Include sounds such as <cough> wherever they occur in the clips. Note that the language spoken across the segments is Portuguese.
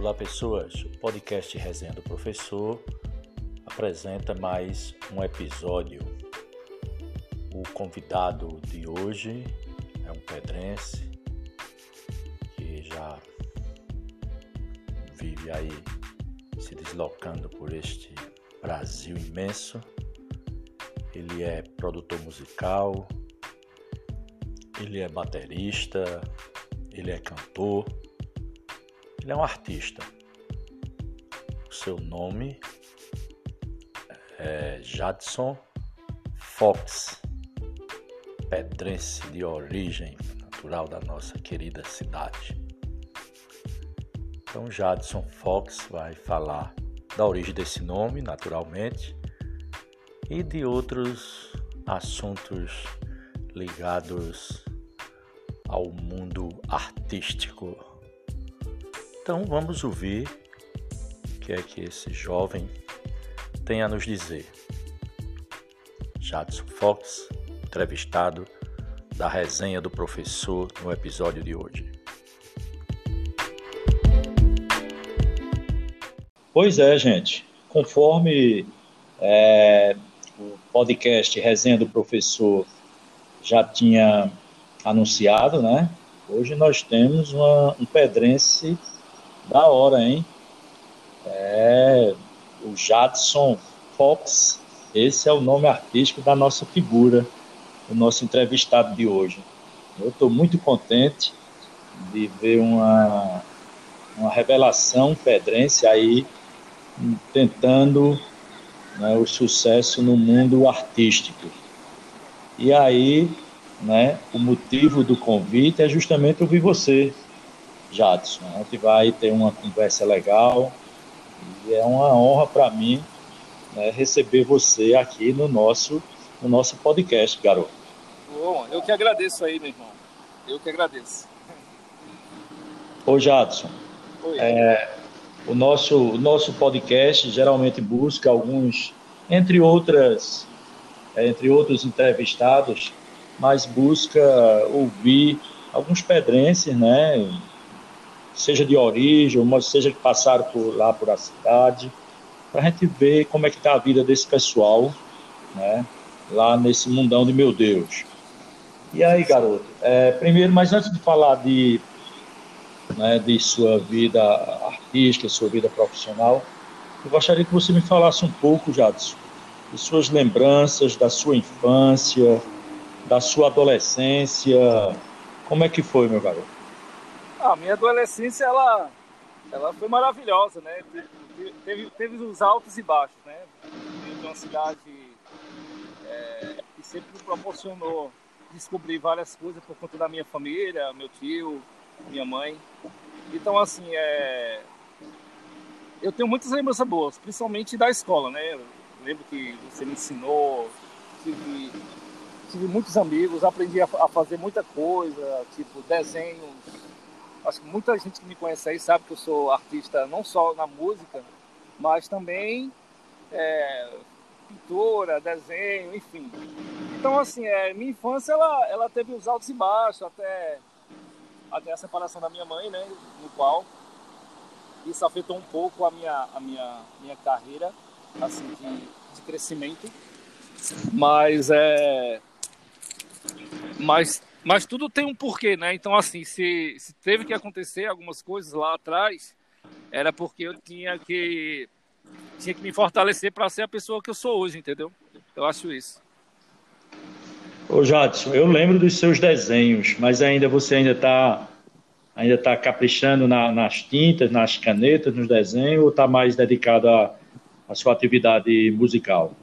Olá, pessoas. O podcast Resenha do Professor apresenta mais um episódio. O convidado de hoje é um pedrense que já vive aí se deslocando por este Brasil imenso. Ele é produtor musical, ele é baterista, ele é cantor, ele é um artista. O seu nome é Jadson Fox, pedrense de origem natural da nossa querida cidade. Então, Jadson Fox vai falar da origem desse nome, naturalmente, e de outros assuntos ligados ao mundo artístico. Então vamos ouvir o que é que esse jovem tem a nos dizer. Jadson Fox, entrevistado da resenha do professor no episódio de hoje. Pois é, gente. Conforme é, o podcast Resenha do Professor já tinha anunciado, né? Hoje nós temos uma, um pedrense da hora, hein? É o Jadson Fox. Esse é o nome artístico da nossa figura, o nosso entrevistado de hoje. Eu estou muito contente de ver uma, uma revelação pedrense aí tentando né, o sucesso no mundo artístico. E aí, né, o motivo do convite é justamente ouvir você, Jadson. A gente vai ter uma conversa legal e é uma honra para mim né, receber você aqui no nosso, no nosso podcast, garoto. Bom, eu que agradeço aí, meu irmão. Eu que agradeço. Ô, Jadson. Oi. É, o nosso, o nosso podcast geralmente busca alguns, entre outras, é, entre outros entrevistados, mas busca ouvir alguns pedrenses, né? Seja de origem, mas seja que passaram por lá por a cidade, para a gente ver como é que está a vida desse pessoal, né? Lá nesse mundão de meu Deus. E aí, garoto? É, primeiro, mas antes de falar de né, de sua vida artística, sua vida profissional. Eu gostaria que você me falasse um pouco, Jadson, de suas lembranças da sua infância, da sua adolescência. Como é que foi, meu garoto? A minha adolescência, ela, ela foi maravilhosa, né? Teve, teve os altos e baixos, né? de uma cidade é, que sempre me proporcionou descobrir várias coisas por conta da minha família, meu tio, minha mãe. Então, assim, é... eu tenho muitas lembranças boas, principalmente da escola, né? Eu lembro que você me ensinou, tive, tive muitos amigos, aprendi a, a fazer muita coisa, tipo desenho. Acho que muita gente que me conhece aí sabe que eu sou artista não só na música, mas também é, desenho, enfim. Então, assim, é, minha infância ela, ela teve os altos e baixos, até até a separação da minha mãe, né, no qual isso afetou um pouco a minha, a minha, minha carreira, assim, de, de crescimento. Mas é... Mas, mas tudo tem um porquê, né? Então, assim, se, se teve que acontecer algumas coisas lá atrás, era porque eu tinha que tinha que me fortalecer para ser a pessoa que eu sou hoje, entendeu? Eu acho isso. Ô Jadson, eu lembro dos seus desenhos, mas ainda você ainda está ainda tá caprichando na, nas tintas, nas canetas, nos desenhos, ou está mais dedicado à, à sua atividade musical?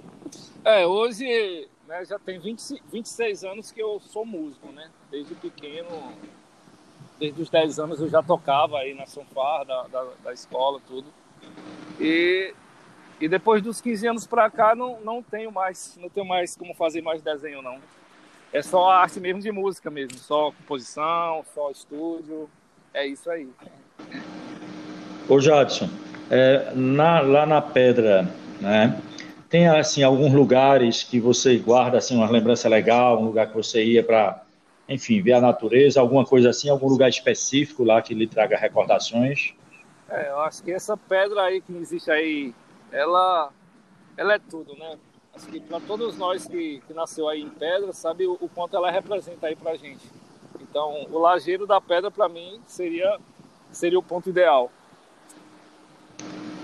É, hoje né, já tem 20, 26 anos que eu sou músico, né? Desde pequeno, desde os 10 anos eu já tocava aí na Sonfar da, da, da escola, tudo. E e depois dos 15 anos para cá não, não tenho mais, não tenho mais como fazer mais desenho não é só arte mesmo de música mesmo, só composição, só estúdio, é isso aí. Ô Jadson, é, na, lá na Pedra, né, tem assim alguns lugares que você guarda assim uma lembrança legal, um lugar que você ia para, enfim, ver a natureza, alguma coisa assim, algum lugar específico lá que lhe traga recordações? É, eu acho que essa pedra aí que existe aí, ela, ela é tudo, né? Acho que para todos nós que, que nasceu aí em pedra, sabe o, o quanto ela representa aí pra gente. Então, o lajeiro da pedra para mim seria seria o ponto ideal.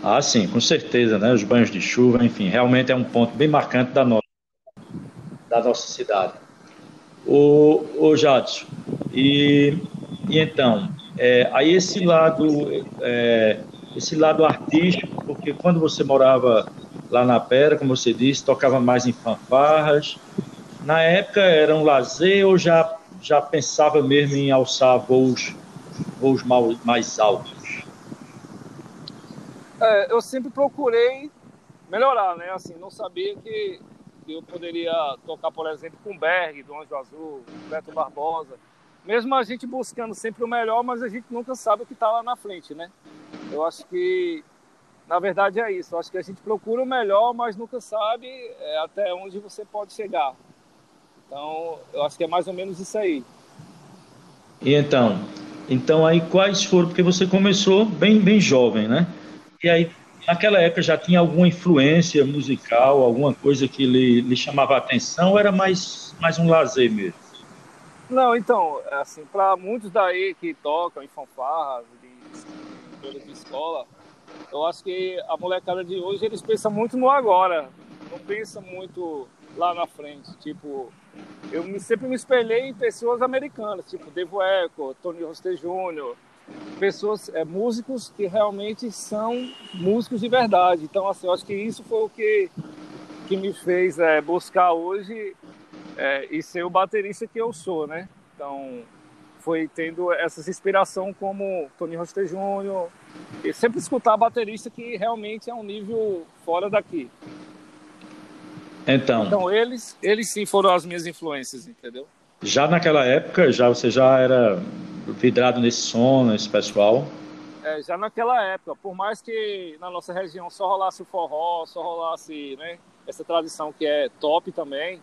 Ah, sim, com certeza, né? Os banhos de chuva, enfim, realmente é um ponto bem marcante da nossa, da nossa cidade. O, o Jadson, e, e então, é, aí esse lado, é, esse lado artístico, porque quando você morava lá na Pera, como você disse, tocava mais em fanfarras. Na época era um lazer ou já, já pensava mesmo em alçar voos, voos mais altos? É, eu sempre procurei melhorar, né? Assim, não sabia que, que eu poderia tocar, por exemplo, com Berg, do Anjo Azul, Beto Barbosa mesmo a gente buscando sempre o melhor, mas a gente nunca sabe o que está lá na frente, né? Eu acho que, na verdade, é isso. Eu acho que a gente procura o melhor, mas nunca sabe é, até onde você pode chegar. Então, eu acho que é mais ou menos isso aí. E então, então aí quais foram? Porque você começou bem, bem jovem, né? E aí, naquela época já tinha alguma influência musical, alguma coisa que lhe, lhe chamava a atenção? Ou era mais, mais um lazer mesmo? Não, então, assim, para muitos daí que tocam em fanfarras, de, de escola, eu acho que a molecada de hoje, eles pensam muito no agora, não pensa muito lá na frente. Tipo, eu sempre me espelhei em pessoas americanas, tipo Devo Echo, Tony Roster Jr., pessoas, é, músicos que realmente são músicos de verdade. Então, assim, eu acho que isso foi o que, que me fez é, buscar hoje é, e ser o baterista que eu sou, né? Então, foi tendo essa inspiração como Tony Roster Jr. E sempre escutar baterista que realmente é um nível fora daqui. Então, então eles, eles sim foram as minhas influências, entendeu? Já naquela época, já você já era vidrado nesse som, nesse pessoal? É, já naquela época, por mais que na nossa região só rolasse o forró, só rolasse né, essa tradição que é top também,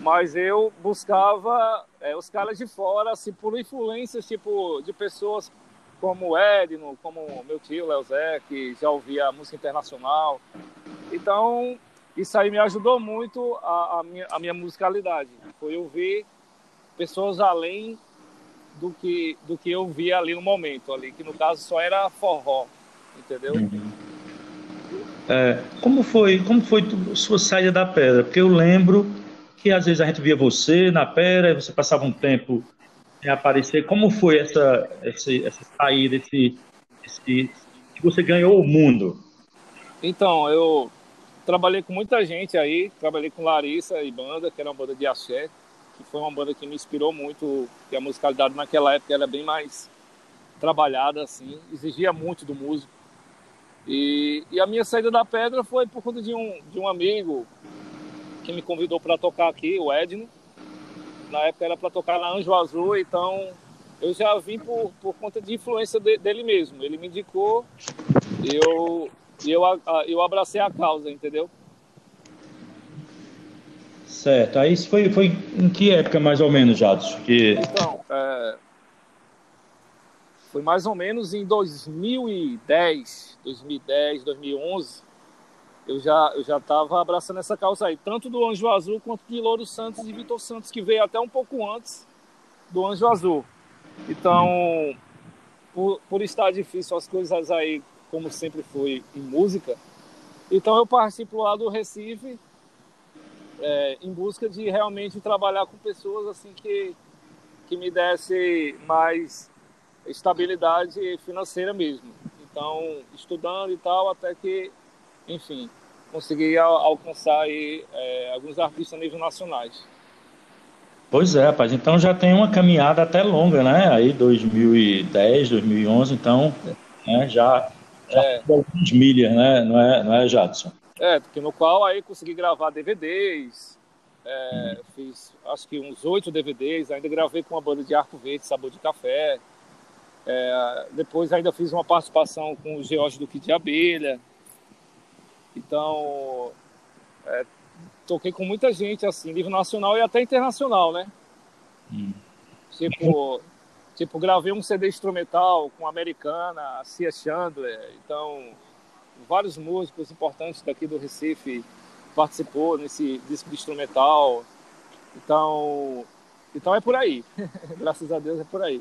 mas eu buscava é, os caras de fora, assim, por influências, tipo, de pessoas como o Edno, como meu tio, Léo Zé, que já ouvia música internacional. Então, isso aí me ajudou muito a, a, minha, a minha musicalidade. Foi ouvir pessoas além do que, do que eu via ali no momento, ali, que no caso só era forró, entendeu? Uhum. É, como foi, como foi sua saída da pedra? Porque eu lembro que às vezes a gente via você na pera, você passava um tempo em aparecer. Como foi essa, essa, essa saída, esse, esse, que você ganhou o mundo? Então, eu trabalhei com muita gente aí, trabalhei com Larissa e banda, que era uma banda de axé, que foi uma banda que me inspirou muito, que a musicalidade naquela época era bem mais trabalhada, assim, exigia muito do músico. E, e a minha saída da pedra foi por conta de um, de um amigo que me convidou para tocar aqui, o Edno. Na época era para tocar na Anjo Azul, então eu já vim por, por conta de influência de, dele mesmo. Ele me indicou e eu, eu, eu abracei a causa, entendeu? Certo. Aí isso foi, foi em que época mais ou menos, Jadson? Que... Então, é, foi mais ou menos em 2010, 2010, 2011 eu já eu já estava abraçando essa causa aí, tanto do Anjo Azul quanto de Louro Santos e Vitor Santos, que veio até um pouco antes do Anjo Azul. Então, por, por estar difícil as coisas aí, como sempre foi em música, então eu participo lá do Recife é, em busca de realmente trabalhar com pessoas assim que, que me desse mais estabilidade financeira mesmo. Então, estudando e tal, até que, enfim, conseguir alcançar aí, é, alguns artistas a nível nacionais. Pois é, rapaz. Então já tem uma caminhada até longa, né? Aí 2010, 2011, então né, já, já é. alguns milhas, né? Não é, não é, Jadson? É, porque no qual aí consegui gravar DVDs, é, hum. fiz acho que uns oito DVDs, ainda gravei com uma banda de Arco Verde, Sabor de Café. É, depois ainda fiz uma participação com o George Duque de Abelha. Então, é, toquei com muita gente, assim, nível nacional e até internacional, né? Hum. Tipo, Tipo, gravei um CD instrumental com a americana, a Cia Chandler. Então, vários músicos importantes daqui do Recife participou nesse disco instrumental. Então, então é por aí. <laughs> Graças a Deus é por aí.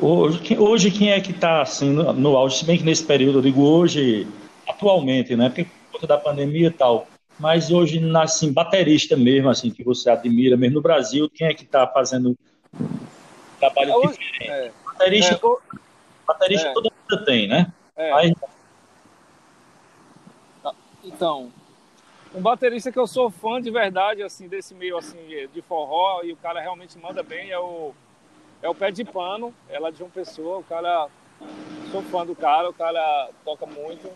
Hoje, hoje quem é que está assim, no, no auge? Se bem que nesse período, eu digo hoje, atualmente, né? Porque por conta da pandemia e tal. Mas hoje, assim, baterista mesmo, assim, que você admira mesmo no Brasil, quem é que está fazendo trabalho é, hoje, diferente? É, baterista, é, o, baterista é, toda mundo tem, né? É. Mas... Então, um baterista que eu sou fã de verdade, assim, desse meio assim de forró, e o cara realmente manda bem, é o, é o Pé de Pano, ela de uma pessoa, o cara, sou fã do cara, o cara toca muito.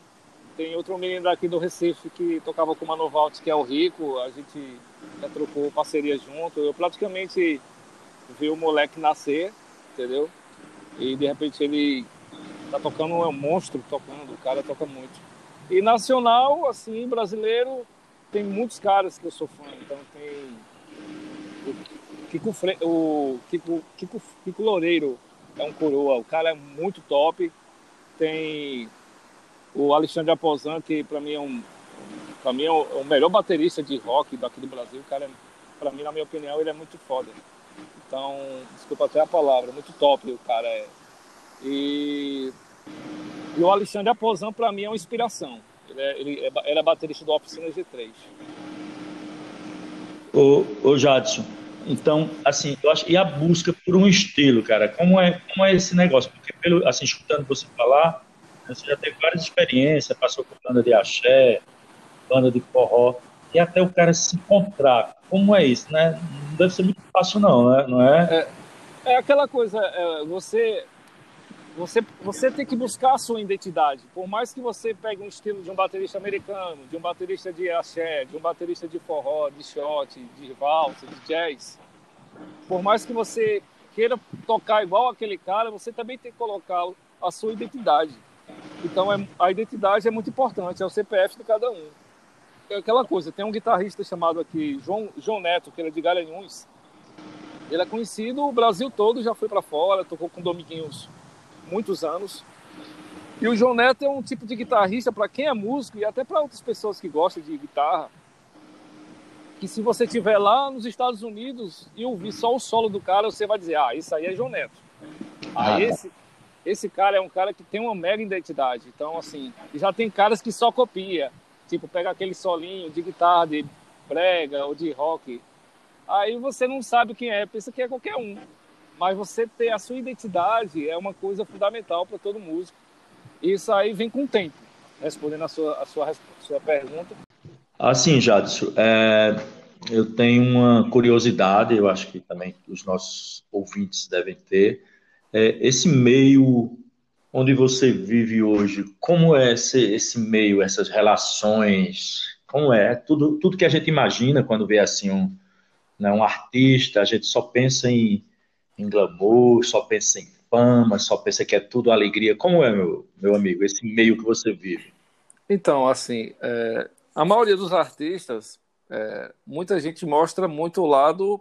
Tem outro menino daqui do Recife que tocava com o Manovalt, que é o Rico, a gente já trocou parceria junto. Eu praticamente vi o moleque nascer, entendeu? E de repente ele tá tocando, é um monstro tocando, o cara toca muito. E nacional, assim, brasileiro, tem muitos caras que eu sou fã. Então tem o Kiko, Fre... o Kiko, Kiko, Kiko Loureiro, é um coroa, o cara é muito top. Tem o Alexandre Aposan, que para mim é um para mim é o, melhor baterista de rock daqui do Brasil. O cara, é, para mim, na minha opinião, ele é muito foda. Então, desculpa até a palavra, muito top o cara é. E, e o Alexandre Aposan, para mim, é uma inspiração. Ele, é, ele é, era baterista do Oficina G3. Ô, ô Jadson, então, assim, eu acho, e a busca por um estilo, cara, como é, como é esse negócio? Porque, pelo, assim, escutando você falar, você já teve várias experiências, passou por banda de axé, banda de forró, e até o cara se encontrar. Como é isso, né? Não deve ser muito fácil, não, né? Não é? É, é aquela coisa, é, você, você, você tem que buscar a sua identidade. Por mais que você pegue um estilo de um baterista americano, de um baterista de axé, de um baterista de forró, de shot, de valsa, de jazz, por mais que você queira tocar igual aquele cara, você também tem que colocar a sua identidade. Então é, a identidade é muito importante, é o CPF de cada um. É aquela coisa, tem um guitarrista chamado aqui, João, João Neto, que ele é de Garanhuns. Ele é conhecido, o Brasil todo já foi para fora, tocou com Dominguinhos muitos anos. E o João Neto é um tipo de guitarrista para quem é músico e até para outras pessoas que gostam de guitarra, que se você estiver lá nos Estados Unidos e ouvir só o solo do cara, você vai dizer, ah, isso aí é João Neto. Ah, ah esse, esse cara é um cara que tem uma mega identidade. Então, assim, já tem caras que só copia. Tipo, pega aquele solinho de guitarra, de brega ou de rock. Aí você não sabe quem é, pensa que é qualquer um. Mas você ter a sua identidade é uma coisa fundamental para todo músico. Isso aí vem com o tempo. Respondendo a sua, a sua, a sua pergunta. Assim, Jadson, é, eu tenho uma curiosidade, eu acho que também os nossos ouvintes devem ter é, esse meio onde você vive hoje, como é esse, esse meio, essas relações, como é? Tudo, tudo que a gente imagina quando vê assim um, né, um artista, a gente só pensa em, em glamour, só pensa em fama, só pensa que é tudo alegria. Como é, meu, meu amigo, esse meio que você vive? Então, assim, é, a maioria dos artistas, é, muita gente mostra muito o lado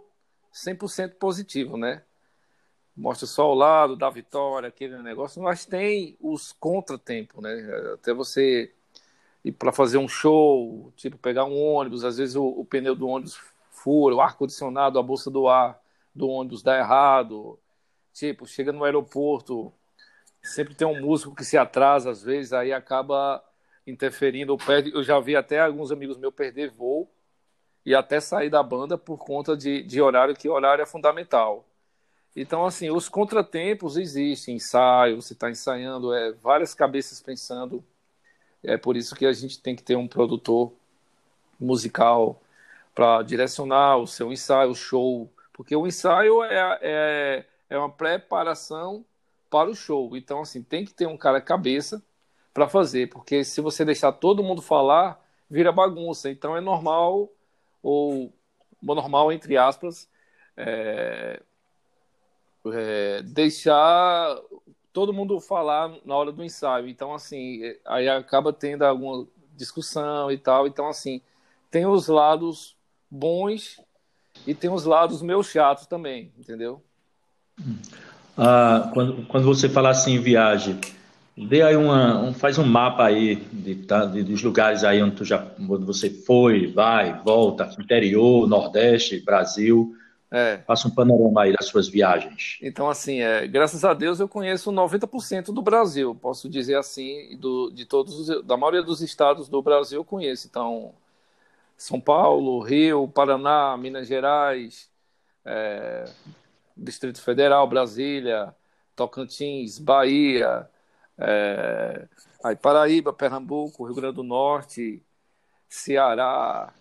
100% positivo, né? mostra só o lado da vitória, aquele negócio, mas tem os contratempos, né? Até você ir para fazer um show, tipo pegar um ônibus, às vezes o, o pneu do ônibus fura, o ar condicionado, a bolsa do ar do ônibus dá errado, tipo chega no aeroporto, sempre tem um músico que se atrasa às vezes, aí acaba interferindo ou perde. Eu já vi até alguns amigos meus perder voo e até sair da banda por conta de, de horário, que horário é fundamental. Então, assim, os contratempos existem, ensaio, você está ensaiando, é, várias cabeças pensando. É por isso que a gente tem que ter um produtor musical para direcionar o seu ensaio, o show, porque o ensaio é, é, é uma preparação para o show. Então, assim, tem que ter um cara cabeça para fazer, porque se você deixar todo mundo falar, vira bagunça. Então, é normal, ou normal, entre aspas, é, é, deixar todo mundo falar na hora do ensaio. Então, assim, aí acaba tendo alguma discussão e tal. Então, assim, tem os lados bons e tem os lados meio chatos também, entendeu? ah, quando, quando você fala assim em viagem, dê aí uma, um, faz um mapa aí de, de, dos lugares aí onde, tu já, onde você foi, vai, volta, interior, Nordeste, Brasil. É. Faça um panorama aí das suas viagens. Então, assim, é, graças a Deus eu conheço 90% do Brasil, posso dizer assim, do, de todos, da maioria dos estados do Brasil eu conheço. Então, São Paulo, Rio, Paraná, Minas Gerais, é, Distrito Federal, Brasília, Tocantins, Bahia, é, aí Paraíba, Pernambuco, Rio Grande do Norte, Ceará,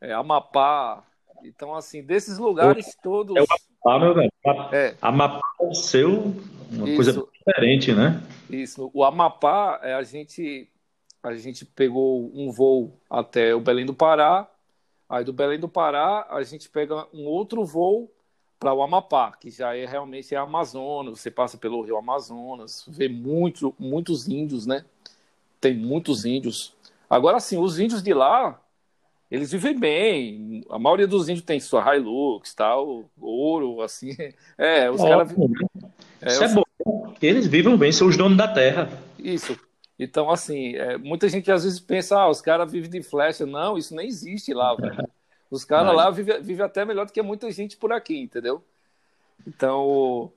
é, Amapá. Então, assim, desses lugares todos. É o Amapá, meu velho. É. Amapá é o seu, uma Isso. coisa diferente, né? Isso. O Amapá, é, a gente, a gente pegou um voo até o Belém do Pará. Aí do Belém do Pará, a gente pega um outro voo para o Amapá, que já é realmente é Amazonas, você passa pelo Rio Amazonas, vê muito, muitos índios, né? Tem muitos índios. Agora sim, os índios de lá, eles vivem bem. A maioria dos índios tem sua Hilux, tal, ouro, assim. <laughs> É, os caras. É, Isso é é bom. Eles vivem bem, são os donos da terra. Isso. Então, assim, é, muita gente às vezes pensa, ah, os caras vivem de flecha. Não, isso nem existe lá, velho. <laughs> Os caras lá vivem vive até melhor do que muita gente por aqui, entendeu? Então,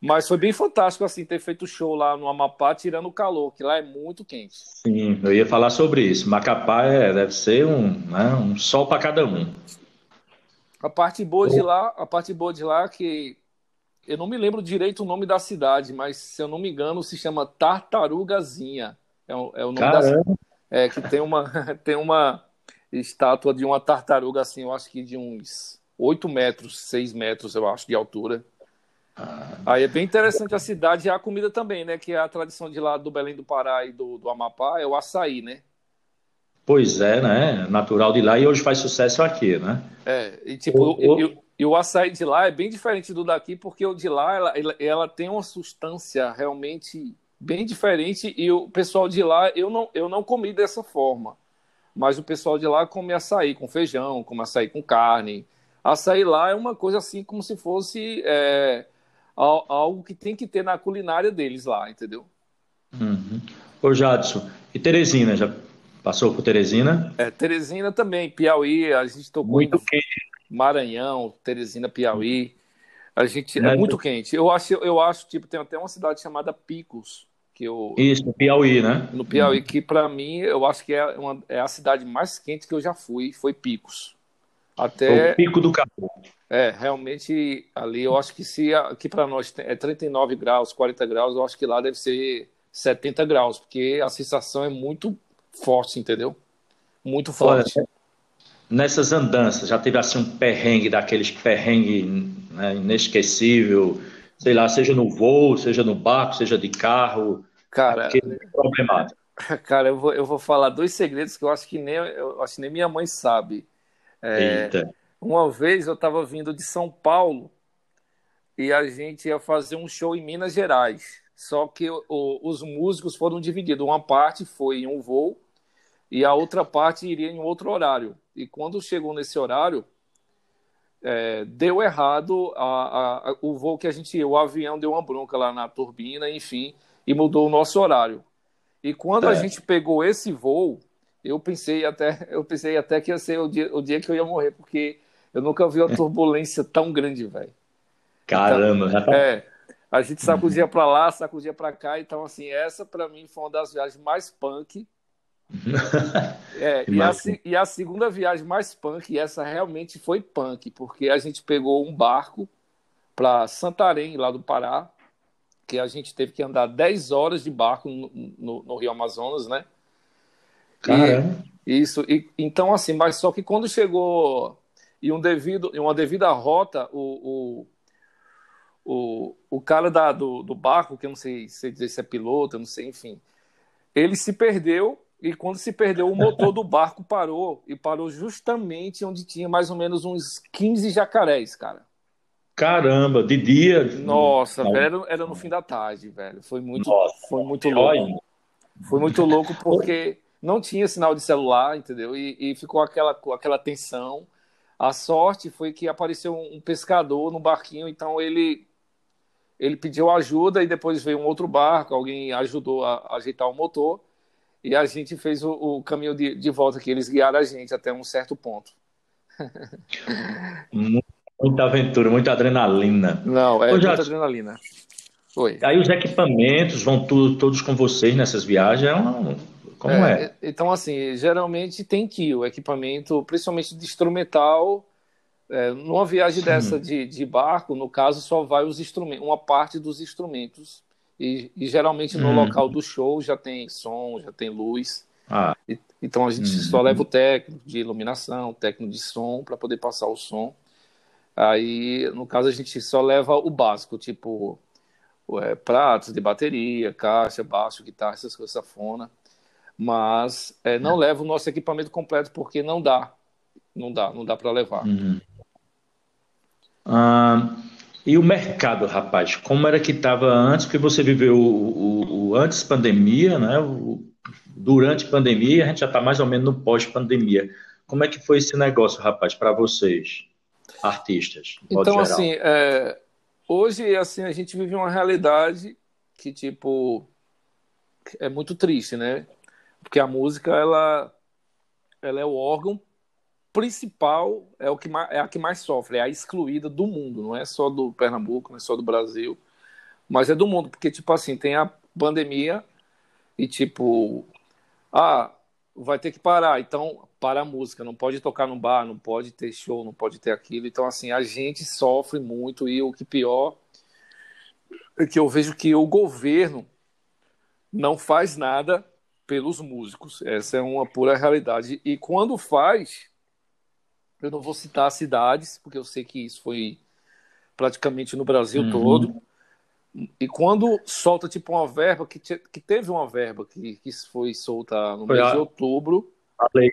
mas foi bem fantástico assim ter feito show lá no Amapá, tirando o calor, que lá é muito quente. Sim, eu ia falar sobre isso. Macapá é, deve ser um, né, um sol para cada um. A parte boa de lá, a parte boa de lá é que eu não me lembro direito o nome da cidade, mas se eu não me engano se chama Tartarugazinha. É, o, é o nome Caramba. da é que tem uma <laughs> tem uma estátua de uma tartaruga, assim, eu acho que de uns 8 metros, 6 metros, eu acho, de altura. Ah. Aí é bem interessante a cidade e a comida também, né? Que é a tradição de lá do Belém do Pará e do, do Amapá é o açaí, né? Pois é, né? Natural de lá e hoje faz sucesso aqui, né? É, e tipo, o, o... E, e, o açaí de lá é bem diferente do daqui, porque o de lá ela, ela, ela tem uma substância realmente bem diferente e o pessoal de lá eu não, eu não comi dessa forma. Mas o pessoal de lá come açaí com feijão, come açaí com carne. Açaí lá é uma coisa assim como se fosse é, algo que tem que ter na culinária deles lá, entendeu? Uhum. Ô Jadson, e Teresina, já passou por Teresina? É, Teresina também, Piauí, a gente tocou muito quente. Maranhão, Teresina, Piauí. A gente é, é muito quente. Eu acho, eu acho, tipo, tem até uma cidade chamada Picos, que eu, Isso, no Piauí, né? No Piauí, que para mim, eu acho que é, uma, é a cidade mais quente que eu já fui, foi Picos. Até... O Pico do Cabo. É, realmente ali eu acho que se aqui para nós é 39 graus, 40 graus, eu acho que lá deve ser 70 graus, porque a sensação é muito forte, entendeu? Muito forte. Olha, nessas andanças, já teve assim um perrengue daqueles perrengue né, inesquecível, sei lá, seja no voo, seja no barco, seja de carro. Cara, é problemático. <laughs> Cara, eu vou, eu vou falar dois segredos que eu acho que nem, eu acho que nem minha mãe sabe. É, Eita. Uma vez eu estava vindo de São Paulo e a gente ia fazer um show em Minas Gerais. Só que o, os músicos foram divididos. Uma parte foi em um voo e a outra parte iria em outro horário. E quando chegou nesse horário, é, deu errado a, a, o voo que a gente ia, o avião deu uma bronca lá na turbina, enfim, e mudou o nosso horário. E quando é. a gente pegou esse voo, eu pensei até, eu pensei até que ia ser o dia, o dia que eu ia morrer, porque eu nunca vi uma <laughs> turbulência tão grande, velho. Caramba, então, É, a gente sacudia para lá, sacudia para cá, então assim, essa para mim foi uma das viagens mais punk <laughs> é, e, a, e, a, segunda viagem mais punk, e essa realmente foi punk, porque a gente pegou um barco para Santarém, lá do Pará, que a gente teve que andar 10 horas de barco no, no, no Rio Amazonas, né? Caramba. E, isso, e, então assim, mas só que quando chegou em um devido, uma devida rota, o, o, o, o cara da, do, do barco, que eu não sei, sei dizer se é piloto, eu não sei, enfim, ele se perdeu e quando se perdeu, o motor do barco parou. E parou justamente onde tinha mais ou menos uns 15 jacarés, cara. Caramba, de dia. Nossa, velho, era, no fim da tarde, velho. Foi muito, Nossa, foi muito louco. Foi muito louco <laughs> porque não tinha sinal de celular, entendeu? E, e ficou aquela, aquela tensão. A sorte foi que apareceu um pescador no barquinho, então ele ele pediu ajuda e depois veio um outro barco, alguém ajudou a, a ajeitar o motor e a gente fez o, o caminho de, de, volta que eles guiaram a gente até um certo ponto. <laughs> muita aventura, muita adrenalina. Não, é muita adrenalina. Oi. Aí os equipamentos vão tudo, todos com vocês nessas viagens? É como é, é? Então, assim, geralmente tem que o equipamento, principalmente de instrumental, é, numa viagem Sim. dessa de, de, barco, no caso, só vai os instrumentos, uma parte dos instrumentos. E, e geralmente no hum. local do show já tem som, já tem luz. Ah. E, então a gente hum. só leva o técnico de iluminação, o técnico de som para poder passar o som. Aí, no caso, a gente só leva o básico, tipo é, pratos de bateria, caixa, baixo, guitarra, essas coisas, safona. Mas é, não é. leva o nosso equipamento completo porque não dá. Não dá, não dá para levar. Uhum. Ah, e o mercado, rapaz, como era que estava antes? Porque você viveu o, o, o antes pandemia, né? O, durante pandemia, a gente já está mais ou menos no pós-pandemia. Como é que foi esse negócio, rapaz, para vocês, artistas? Então, assim, é, hoje assim a gente vive uma realidade que tipo é muito triste, né? Porque a música ela ela é o órgão principal, é o que é a que mais sofre, é a excluída do mundo, não é só do Pernambuco, não é só do Brasil, mas é do mundo, porque tipo assim, tem a pandemia e tipo, ah, vai ter que parar, então para a música, não pode tocar no bar, não pode ter show, não pode ter aquilo. Então assim, a gente sofre muito e o que pior é que eu vejo que o governo não faz nada pelos músicos. Essa é uma pura realidade. E quando faz, eu não vou citar cidades, porque eu sei que isso foi praticamente no Brasil uhum. todo. E quando solta tipo uma verba, que, que teve uma verba que, que foi solta no foi mês a, de outubro. A lei,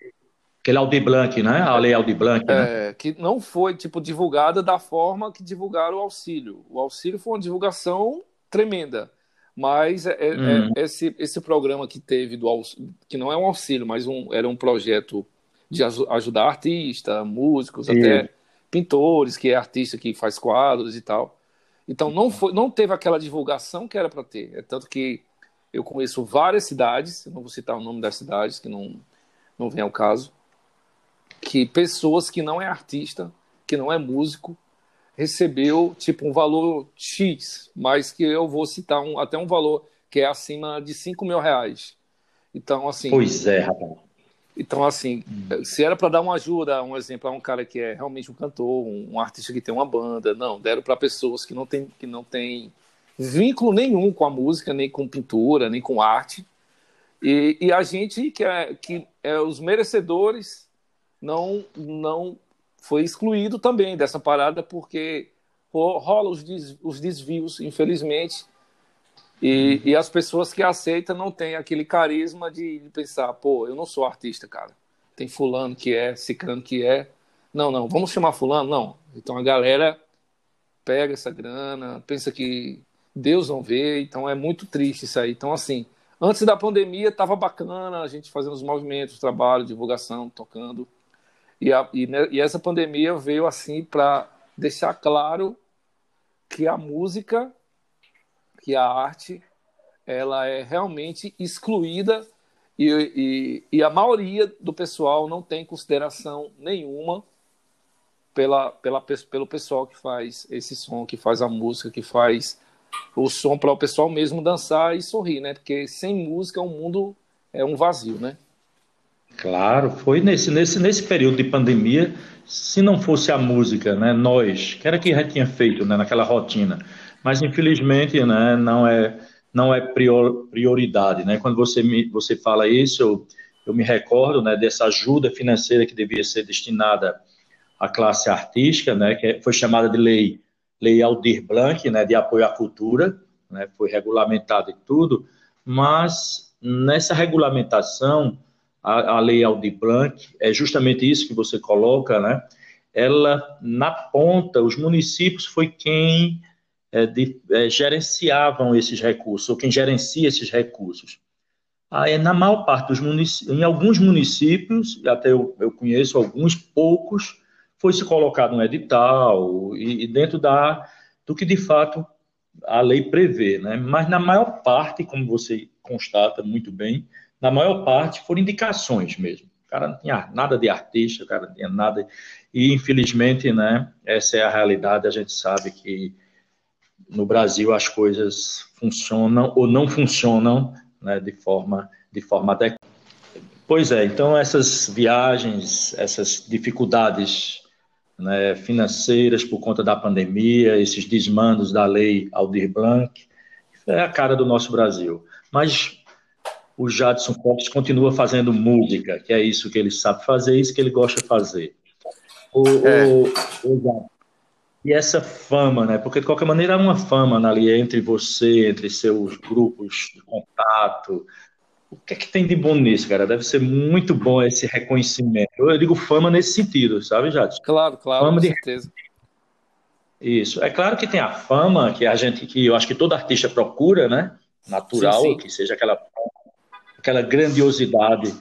aquele Aldir Blanc, né? A lei Aldir Blanc, né? É, que não foi tipo divulgada da forma que divulgaram o auxílio. O auxílio foi uma divulgação tremenda. Mas é, é, hum. é, esse, esse programa que teve do que não é um auxílio, mas um, era um projeto de ajudar artistas, músicos, até pintores, que é artista que faz quadros e tal. Então não foi, não teve aquela divulgação que era para ter. É tanto que eu conheço várias cidades, não vou citar o nome das cidades, que não não vem ao caso, que pessoas que não é artista, que não é músico, recebeu tipo um valor X, mas que eu vou citar um, até um valor que é acima de 5 mil reais. Então, assim. Pois é, rapaz. Então, assim, se era para dar uma ajuda, um exemplo, a um cara que é realmente um cantor, um, um artista que tem uma banda, não, deram para pessoas que não tem, que não tem vínculo nenhum com a música, nem com pintura, nem com arte. E, e a gente que é, que é os merecedores não não foi excluído também dessa parada porque rola os, des, os desvios, infelizmente, e, e, as pessoas que aceitam não têm aquele carisma de, de, pensar, pô, eu não sou artista, cara. Tem fulano que é, ciclano que é. Não, não, vamos chamar fulano? Não. Então a galera pega essa grana, pensa que Deus não vê, então é muito triste isso aí. Então, assim, antes da pandemia estava bacana a gente fazendo os movimentos, trabalho, divulgação, tocando. E, a, e, né, e essa pandemia veio assim para deixar claro que a música, que a arte, ela é realmente excluída e, e, e, a maioria do pessoal não tem consideração nenhuma pela, pela, pelo pessoal que faz esse som, que faz a música, que faz o som para o pessoal mesmo dançar e sorrir, né? Porque sem música o mundo é um vazio, né? Claro, foi nesse, nesse, nesse período de pandemia, se não fosse a música, né, nós, que era que gente tinha feito né, naquela rotina, mas infelizmente né, não é, não é prior, prioridade. Né? Quando você, me, você fala isso, eu, eu me recordo né, dessa ajuda financeira que devia ser destinada à classe artística, né, que foi chamada de lei, lei Aldir Blanc, né, de apoio à cultura, né, foi regulamentada e tudo, mas nessa regulamentação a, a Lei Aldir Blanc, é justamente isso que você coloca, né? Ela, na ponta, os municípios foi quem é, de, é, gerenciavam esses recursos, ou quem gerencia esses recursos. Aí, na maior parte dos municípios, em alguns municípios, até eu, eu conheço alguns poucos, foi se colocado um edital e, e dentro da, do que de fato a lei prevê, né? Mas na maior parte, como você constata muito bem, na maior parte foram indicações mesmo. O cara não tinha nada de artista, o cara não tinha nada. E infelizmente, né? Essa é a realidade. A gente sabe que no Brasil as coisas funcionam ou não funcionam, né? De forma de forma adequada. Pois é. Então essas viagens, essas dificuldades né, financeiras por conta da pandemia, esses desmandos da lei Aldir Blanc. É a cara do nosso Brasil. Mas o Jadson Fox continua fazendo música, que é isso que ele sabe fazer, isso que ele gosta de fazer. O, é. o, o, e essa fama, né? Porque de qualquer maneira há uma fama ali entre você, entre seus grupos de contato, o que é que tem de bom nisso, cara? Deve ser muito bom esse reconhecimento. Eu digo fama nesse sentido, sabe, Jadson? Claro, claro, fama com de... certeza. Isso. É claro que tem a fama que a gente, que eu acho que todo artista procura, né? Natural, sim, sim. que seja aquela, aquela grandiosidade,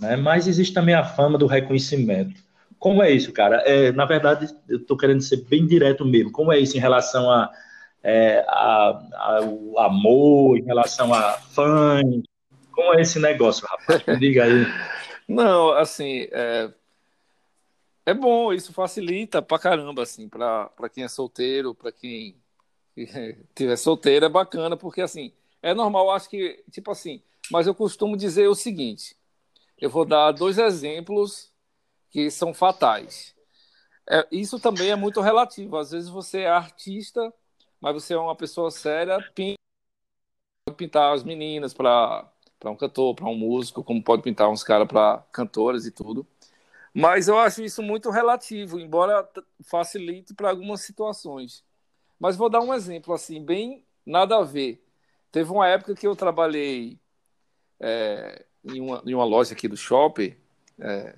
né? Mas existe também a fama do reconhecimento. Como é isso, cara? É, na verdade, eu estou querendo ser bem direto mesmo. Como é isso em relação a, é, a, a, amor, em relação a fãs, como é esse negócio, rapaz? Me diga aí. <laughs> Não, assim, é, é bom, isso facilita pra caramba, assim, pra, pra quem é solteiro, pra quem <laughs> tiver solteiro, é bacana, porque, assim, é normal, acho que, tipo assim, mas eu costumo dizer o seguinte, eu vou dar dois exemplos que são fatais. É, isso também é muito relativo, às vezes você é artista, mas você é uma pessoa séria, pinta, pintar as meninas para um cantor, para um músico, como pode pintar uns caras para cantoras e tudo. Mas eu acho isso muito relativo, embora facilite para algumas situações. Mas vou dar um exemplo assim, bem nada a ver. Teve uma época que eu trabalhei é, em, uma, em, uma, loja aqui do shopping. É,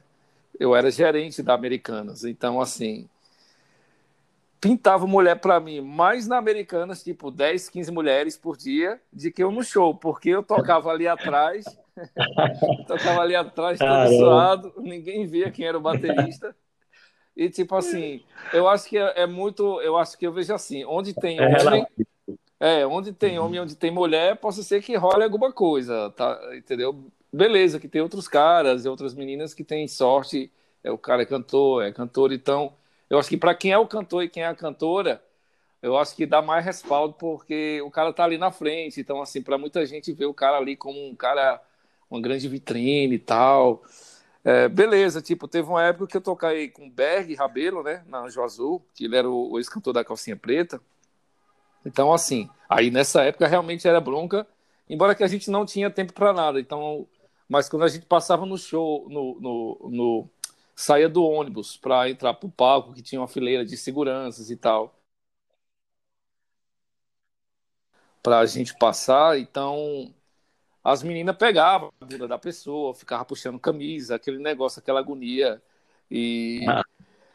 eu era gerente da Americanas, então assim pintava mulher para mim mais na Americanas, tipo 10, 15 mulheres por dia, de que eu no show, porque eu tocava ali atrás, <laughs> tocava ali atrás, todo suado, ninguém via quem era o baterista. E tipo assim, eu acho que é, é muito, eu acho que eu vejo assim, onde tem é homem, é, onde tem homem, onde tem mulher, possa ser que role alguma coisa, tá? Entendeu? Beleza, que tem outros caras e outras meninas que têm sorte, é o cara é cantor, é cantor, então eu acho que para quem é o cantor e quem é a cantora, eu acho que dá mais respaldo porque o cara tá ali na frente. Então, assim, para muita gente ver o cara ali como um cara, uma grande vitrine e tal. É, beleza, tipo, teve uma época que eu toquei com Berg Rabelo, né, na Anjo Azul, que ele era o, o ex-cantor da Calcinha Preta. Então, assim, aí nessa época realmente era bronca, embora que a gente não tinha tempo para nada. Então, mas quando a gente passava no show, no, no, no saía do ônibus para entrar para o palco, que tinha uma fileira de seguranças e tal. Para a gente passar, então as meninas pegavam a bunda da pessoa, ficavam puxando camisa, aquele negócio, aquela agonia. E ah.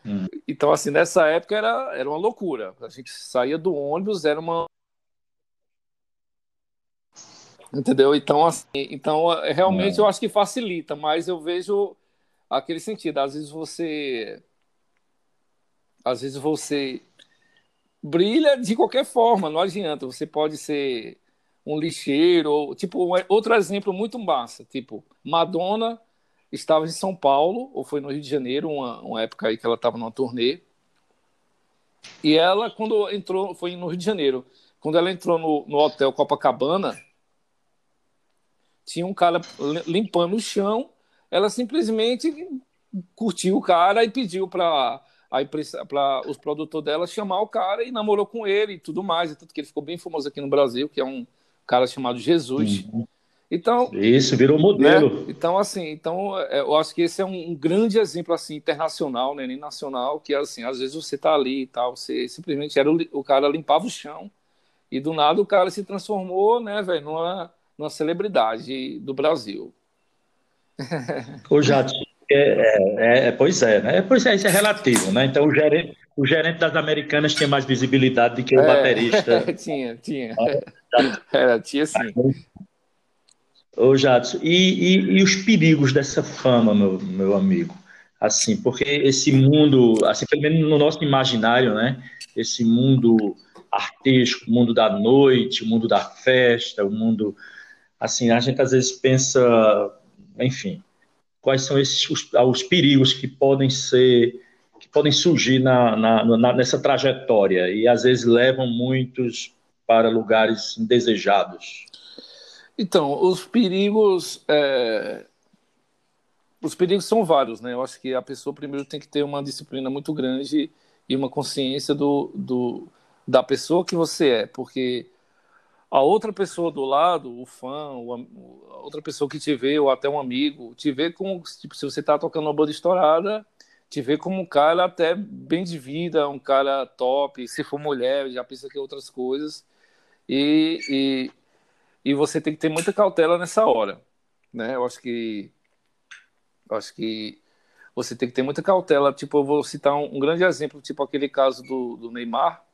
hum. então, assim, nessa época era, era uma loucura. A gente saía do ônibus, era uma. Entendeu? Então, assim, então realmente eu acho que facilita, mas eu vejo aquele sentido. Às vezes você. Às vezes você brilha de qualquer forma, não adianta. Você pode ser um lixeiro, ou, tipo, outro exemplo muito massa, tipo, Madonna estava em São Paulo, ou foi no Rio de Janeiro, uma, uma época aí que ela estava numa turnê, e ela, quando entrou, foi no Rio de Janeiro, quando ela entrou no, no hotel Copacabana, tinha um cara limpando o chão ela simplesmente curtiu o cara e pediu para para os produtores dela chamar o cara e namorou com ele e tudo mais, tanto que ele ficou bem famoso aqui no Brasil, que é um cara chamado Jesus. Uhum. Então, isso virou modelo. Né? Então assim, então é, eu acho que esse é um, grande exemplo assim internacional, né, nem nacional, que assim, às vezes você tá ali e tal, você simplesmente era o, o cara limpava o chão e do nada o cara se transformou, né, velho, numa, numa celebridade do Brasil. <laughs> O Jadson, é, é, é, pois é, né? Pois é, isso é relativo, né? Então o gerente, o gerente das americanas tinha mais visibilidade do que o é, baterista. <laughs> tinha, tinha. Era, tinha sim. Ô Jadson, e, e, e, os perigos dessa fama, meu, meu amigo? Assim, porque esse mundo, assim, pelo menos no nosso imaginário, né? Esse mundo artístico, o mundo da noite, o mundo da festa, o mundo. Assim, a gente às vezes pensa, enfim, quais são esses os, os perigos que podem ser que podem surgir na, na, na, nessa trajetória e às vezes levam muitos para lugares indesejados. Então, os perigos é... os perigos são vários, né? Eu acho que a pessoa primeiro tem que ter uma disciplina muito grande e uma consciência do, do da pessoa que você é, porque a outra pessoa do lado, o fã, a outra pessoa que te vê, ou até um amigo, te vê como, tipo, se você está tocando uma banda estourada, te vê como um cara até bem de vida, um cara top, se for mulher, já pensa que é outras coisas, e, e, e você tem que ter muita cautela nessa hora, né? Eu acho que, eu acho que você tem que ter muita cautela, tipo, eu vou citar um, um grande exemplo, tipo aquele caso do, do Neymar,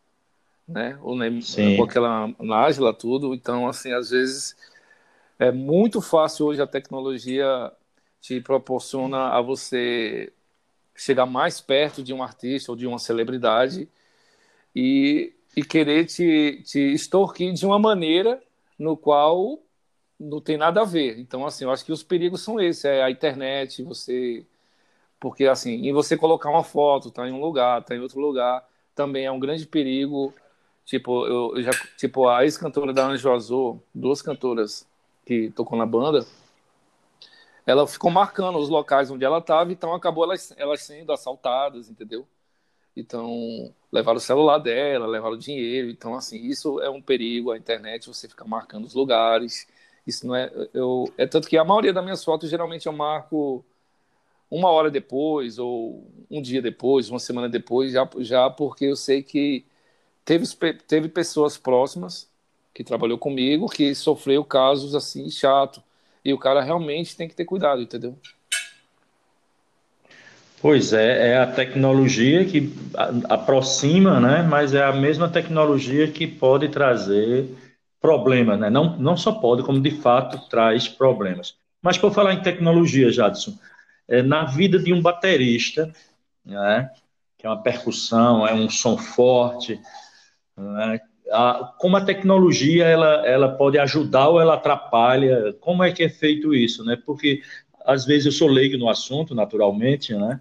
né? O Neymar, com aquela Nájila, tudo. Então, assim, às vezes é muito fácil hoje a tecnologia te proporciona a você chegar mais perto de um artista ou de uma celebridade e, e querer te, te extorquir de uma maneira no qual não tem nada a ver. Então, assim, eu acho que os perigos são esses, é a internet, você... Porque, assim, em você colocar uma foto, tá em um lugar, tá em outro lugar, também é um grande perigo Tipo, eu, já, tipo, a ex-cantora da Anjo Azul, duas cantoras que tocou na banda, ela ficou marcando os locais onde ela estava, então acabou elas, elas sendo assaltadas, entendeu? Então, levaram o celular dela, levaram o dinheiro. Então, assim, isso é um perigo, a internet, você fica marcando os lugares. Isso não é. Eu, é tanto que a maioria das minhas fotos, geralmente, eu marco uma hora depois, ou um dia depois, uma semana depois, já, já porque eu sei que teve, teve pessoas próximas que trabalhou comigo que sofreu casos assim chato e o cara realmente tem que ter cuidado, entendeu? Pois é, é a tecnologia que aproxima, né? Mas é a mesma tecnologia que pode trazer problemas, né? Não, não só pode, como de fato traz problemas. Mas por falar em tecnologia, Jadson, é, na vida de um baterista, né? Que é uma percussão, é um som forte, né? A, como a tecnologia ela, ela pode ajudar ou ela atrapalha? Como é que é feito isso, né? Porque às vezes eu sou leigo no assunto, naturalmente, né?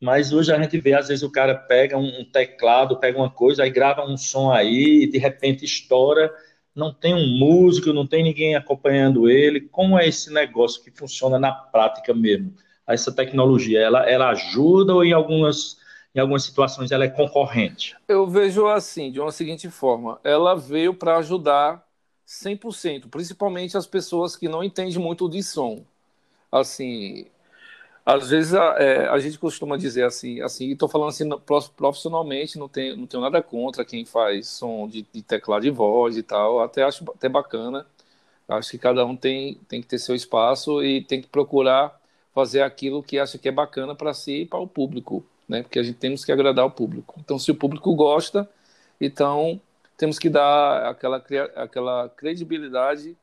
Mas hoje a gente vê, às vezes o cara pega um teclado, pega uma coisa, aí grava um som aí, e de repente estoura, não tem um músico, não tem ninguém acompanhando ele. Como é esse negócio que funciona na prática mesmo? Essa tecnologia, ela, ela ajuda ou em algumas em algumas situações ela é concorrente? Eu vejo assim, de uma seguinte forma: ela veio para ajudar 100%, principalmente as pessoas que não entendem muito de som. Assim, às vezes a, é, a gente costuma dizer assim, assim, estou falando assim profissionalmente, não tenho, não tenho nada contra quem faz som de, de teclado de voz e tal, até acho até bacana. Acho que cada um tem, tem que ter seu espaço e tem que procurar fazer aquilo que acha que é bacana para si e para o público né? Porque a gente temos que agradar o público. Então, se o público gosta, então temos que dar aquela, aquela credibilidade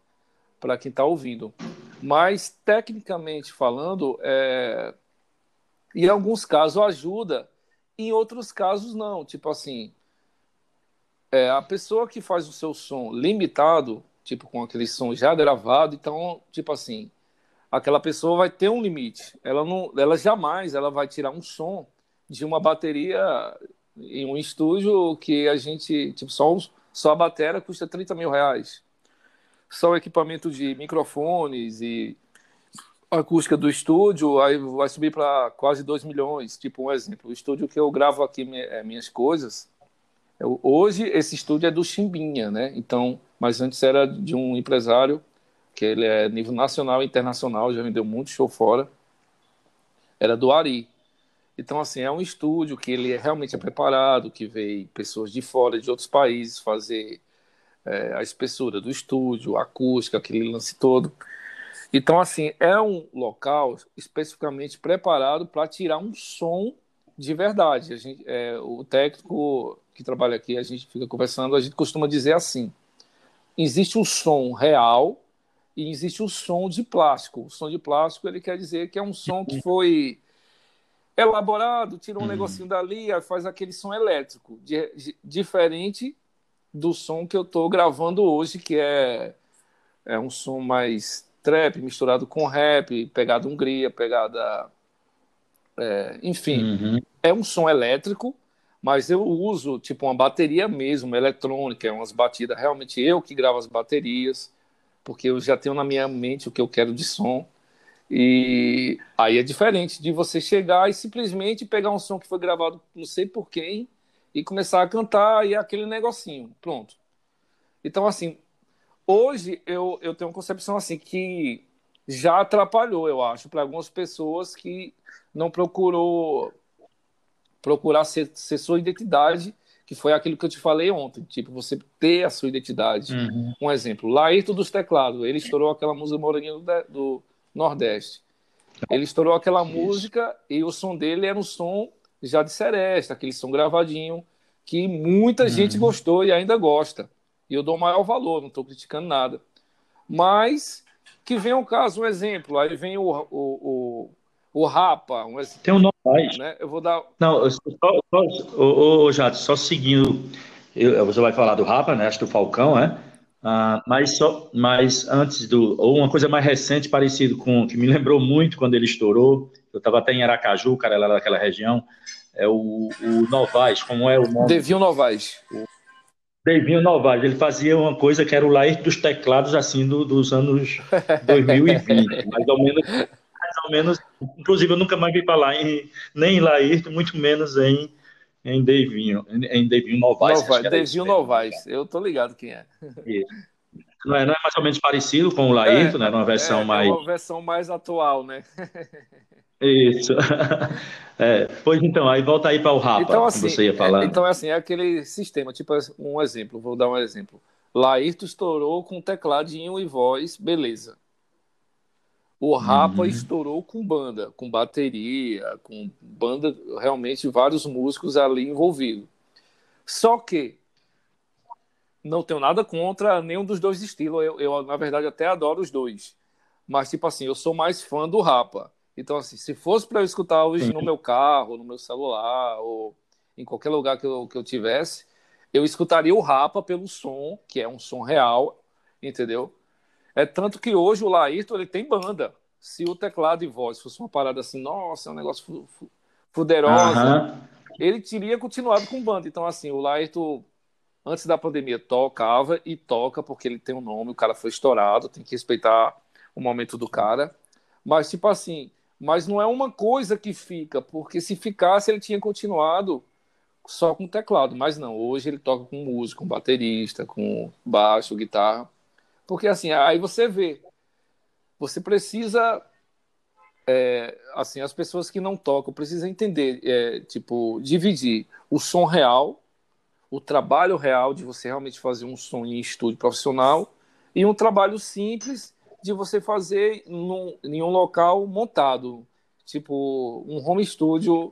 para quem está ouvindo. Mas, tecnicamente falando, é... em alguns casos ajuda, em outros casos não. Tipo assim, é, a pessoa que faz o seu som limitado, tipo com aquele som já gravado, então, tipo assim, aquela pessoa vai ter um limite. Ela não, ela jamais, ela vai tirar um som de uma bateria em um estúdio que a gente, tipo, só, só a bateria custa 30 mil reais. Só o equipamento de microfones e acústica do estúdio, aí vai subir para quase 2 milhões. Tipo, um exemplo, o estúdio que eu gravo aqui é, minhas coisas, eu, hoje esse estúdio é do Chimbinha, né? Então, mas antes era de um empresário que ele é nível nacional e internacional, já vendeu muito show fora. Era do Ari. Então, assim, é um estúdio que ele é realmente é preparado, que veio pessoas de fora, de outros países, fazer é, a espessura do estúdio, a acústica, aquele lance todo. Então, assim, é um local especificamente preparado para tirar um som de verdade. A gente, é, o técnico que trabalha aqui, a gente fica conversando, a gente costuma dizer assim: existe o som real e existe o som de plástico. O som de plástico ele quer dizer que é um som que foi elaborado, tira um uhum. negocinho dali, faz aquele som elétrico, de, de, diferente do som que eu estou gravando hoje, que é, é um som mais trap misturado com rap, pegada Hungria, pegada. É, enfim, uhum. é um som elétrico, mas eu uso tipo uma bateria mesmo, eletrônica, é umas batidas. Realmente eu que gravo as baterias, porque eu já tenho na minha mente o que eu quero de som. E aí é diferente de você chegar e simplesmente pegar um som que foi gravado não sei por quem e começar a cantar e aquele negocinho, pronto. Então, assim, hoje eu, eu tenho uma concepção assim que já atrapalhou, eu acho, para algumas pessoas que não procurou procurar ser, ser, sua identidade, que foi aquilo que eu te falei ontem, tipo, você ter a sua identidade. Uhum. Um exemplo, Laírto dos Teclados, ele estourou aquela música Moraninho do, do Nordeste. Ele estourou aquela Isso. música e o som dele era um som já de seresta, aquele som gravadinho, que muita uhum. gente gostou e ainda gosta. E eu dou maior valor, não estou criticando nada. Mas que vem um caso, um exemplo, aí vem o, o, o, o Rapa. Um exemplo, Tem um nome né? Eu vou dar. Não, só, só, ô, ô, Jato, só seguindo, eu, você vai falar do Rapa, né? Acho do Falcão, né? Ah, mas só, mas antes do, ou uma coisa mais recente, parecido com que me lembrou muito quando ele estourou. Eu estava até em Aracaju, cara, lá daquela região. É o, o Novaes, como é o nome? Devinho Novaes. O Devinho Novaes. Ele fazia uma coisa que era o Lair dos teclados assim do, dos anos <laughs> 2020, mais ou menos. Mais ou menos. Inclusive, eu nunca mais vi falar em nem em Lair, muito menos em em Devinho, em Devinho Novaes. Novaes Devinho Novaes, eu tô ligado quem é. Não é, não é mais ou menos parecido com o Laírto, é, né? Uma versão é, mais. É uma versão mais atual, né? <laughs> Isso. <laughs> É, pois então, aí volta aí para o Rapa, então, assim, que você ia falar. É, então, assim, é aquele sistema, tipo um exemplo, vou dar um exemplo. Laírto estourou com tecladinho e voz, beleza. O Rapa uhum. estourou com banda, com bateria, com banda, realmente vários músicos ali envolvidos. Só que não tenho nada contra nenhum dos dois estilos. Eu, eu, na verdade, até adoro os dois. Mas, tipo assim, eu sou mais fã do Rapa. Então, assim, se fosse para eu escutar hoje no meu carro, no meu celular, ou em qualquer lugar que eu, que eu tivesse, eu escutaria o Rapa pelo som, que é um som real, entendeu? É tanto que hoje o Laírton ele tem banda. Se o teclado e voz fosse uma parada assim, nossa, é um negócio fuderosa, uhum. ele teria continuado com banda. Então, assim, o Laírton, antes da pandemia, tocava e toca porque ele tem um nome, o cara foi estourado, tem que respeitar o momento do cara. Mas, tipo assim, mas não é uma coisa que fica, porque se ficasse, ele tinha continuado só com teclado. Mas não, hoje ele toca com músico, com baterista, com baixo, guitarra. Porque assim, aí você vê, você precisa, é, assim, as pessoas que não tocam precisam entender, é, tipo, dividir o som real, o trabalho real de você realmente fazer um som em estúdio profissional e um trabalho simples de você fazer num, em um local montado, tipo um home studio,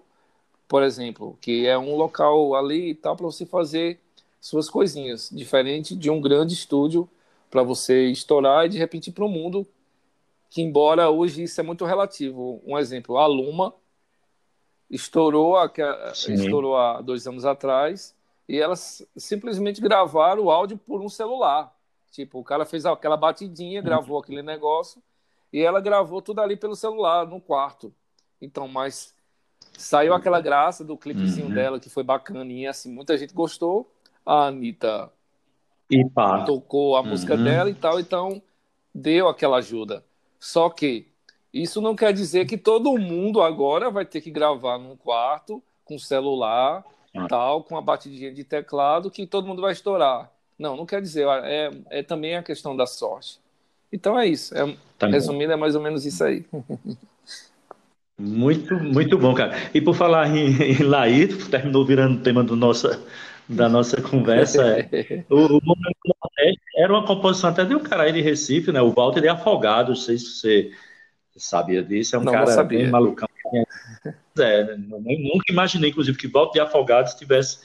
por exemplo, que é um local ali e tal para você fazer suas coisinhas, diferente de um grande estúdio para você estourar e de repente ir para o mundo, que embora hoje isso é muito relativo. Um exemplo, a Luma estourou, a, estourou há dois anos atrás e elas simplesmente gravaram o áudio por um celular. Tipo, o cara fez aquela batidinha, gravou aquele negócio e ela gravou tudo ali pelo celular, no quarto. Então, mas saiu aquela graça do clipezinho uhum. dela, que foi bacaninha, assim, muita gente gostou. A Anitta e pá. tocou a música uhum. dela e tal, então deu aquela ajuda. Só que isso não quer dizer que todo mundo agora vai ter que gravar num quarto com celular, ah. tal, com a batidinha de teclado que todo mundo vai estourar. Não, não quer dizer. É, é também a questão da sorte. Então é isso. É, tá resumindo, é mais ou menos isso aí. Muito, muito bom, cara. E por falar em, em terminou virando tema do nossa, da nossa conversa. É, <laughs> o, o Nordeste era uma composição até de um cara aí de Recife, né? O Walter de Afogado, não sei se você sabia disso. É um não, cara não bem malucão. <laughs> É, nunca imaginei, inclusive, que Walter de Afogados tivesse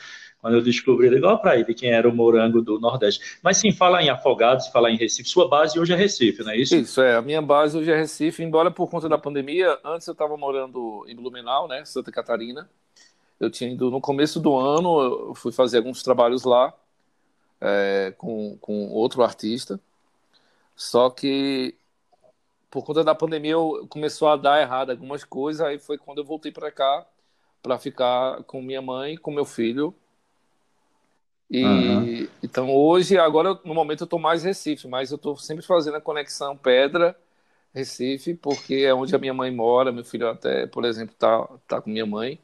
quando eu descobri, igual para ele quem era o morango do Nordeste. Mas sim, falar em Afogados, falar em Recife, sua base hoje é Recife, não é isso? Isso, é. A minha base hoje é Recife, embora por conta da pandemia, antes eu estava morando em Blumenau, né, Santa Catarina. Eu tinha ido no começo do ano, eu fui fazer alguns trabalhos lá. é, com, com outro artista. Só que por conta da pandemia eu começou a dar errado algumas coisas, aí foi quando eu voltei para cá para ficar com minha mãe, com meu filho. E uhum. então hoje, agora no momento eu estou mais Recife, mas eu estou sempre fazendo a conexão Pedra Recife, porque é onde a minha mãe mora, meu filho até, por exemplo, tá tá com minha mãe.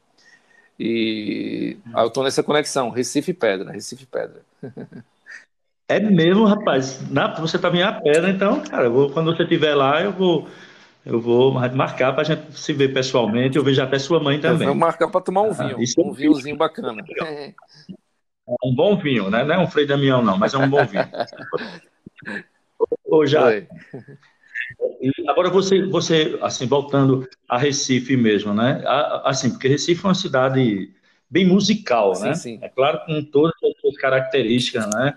E eu estou nessa conexão Recife Pedra, Recife Pedra. É mesmo, rapaz. Na, você tá em a pedra, então, cara, vou, quando você estiver lá, eu vou, eu vou marcar para a gente se ver pessoalmente. Eu vejo até sua mãe também. Eu vou marcar para tomar um ah, vinho, ah, um vinhozinho bacana. É um bom vinho, né? Não é um Frei Damião, não, mas é um bom vinho. <laughs> Ô, Agora você, você, assim, voltando a Recife mesmo, né? Assim, porque Recife é uma cidade bem musical, sim, né? Sim. É claro, com todas as suas características, né?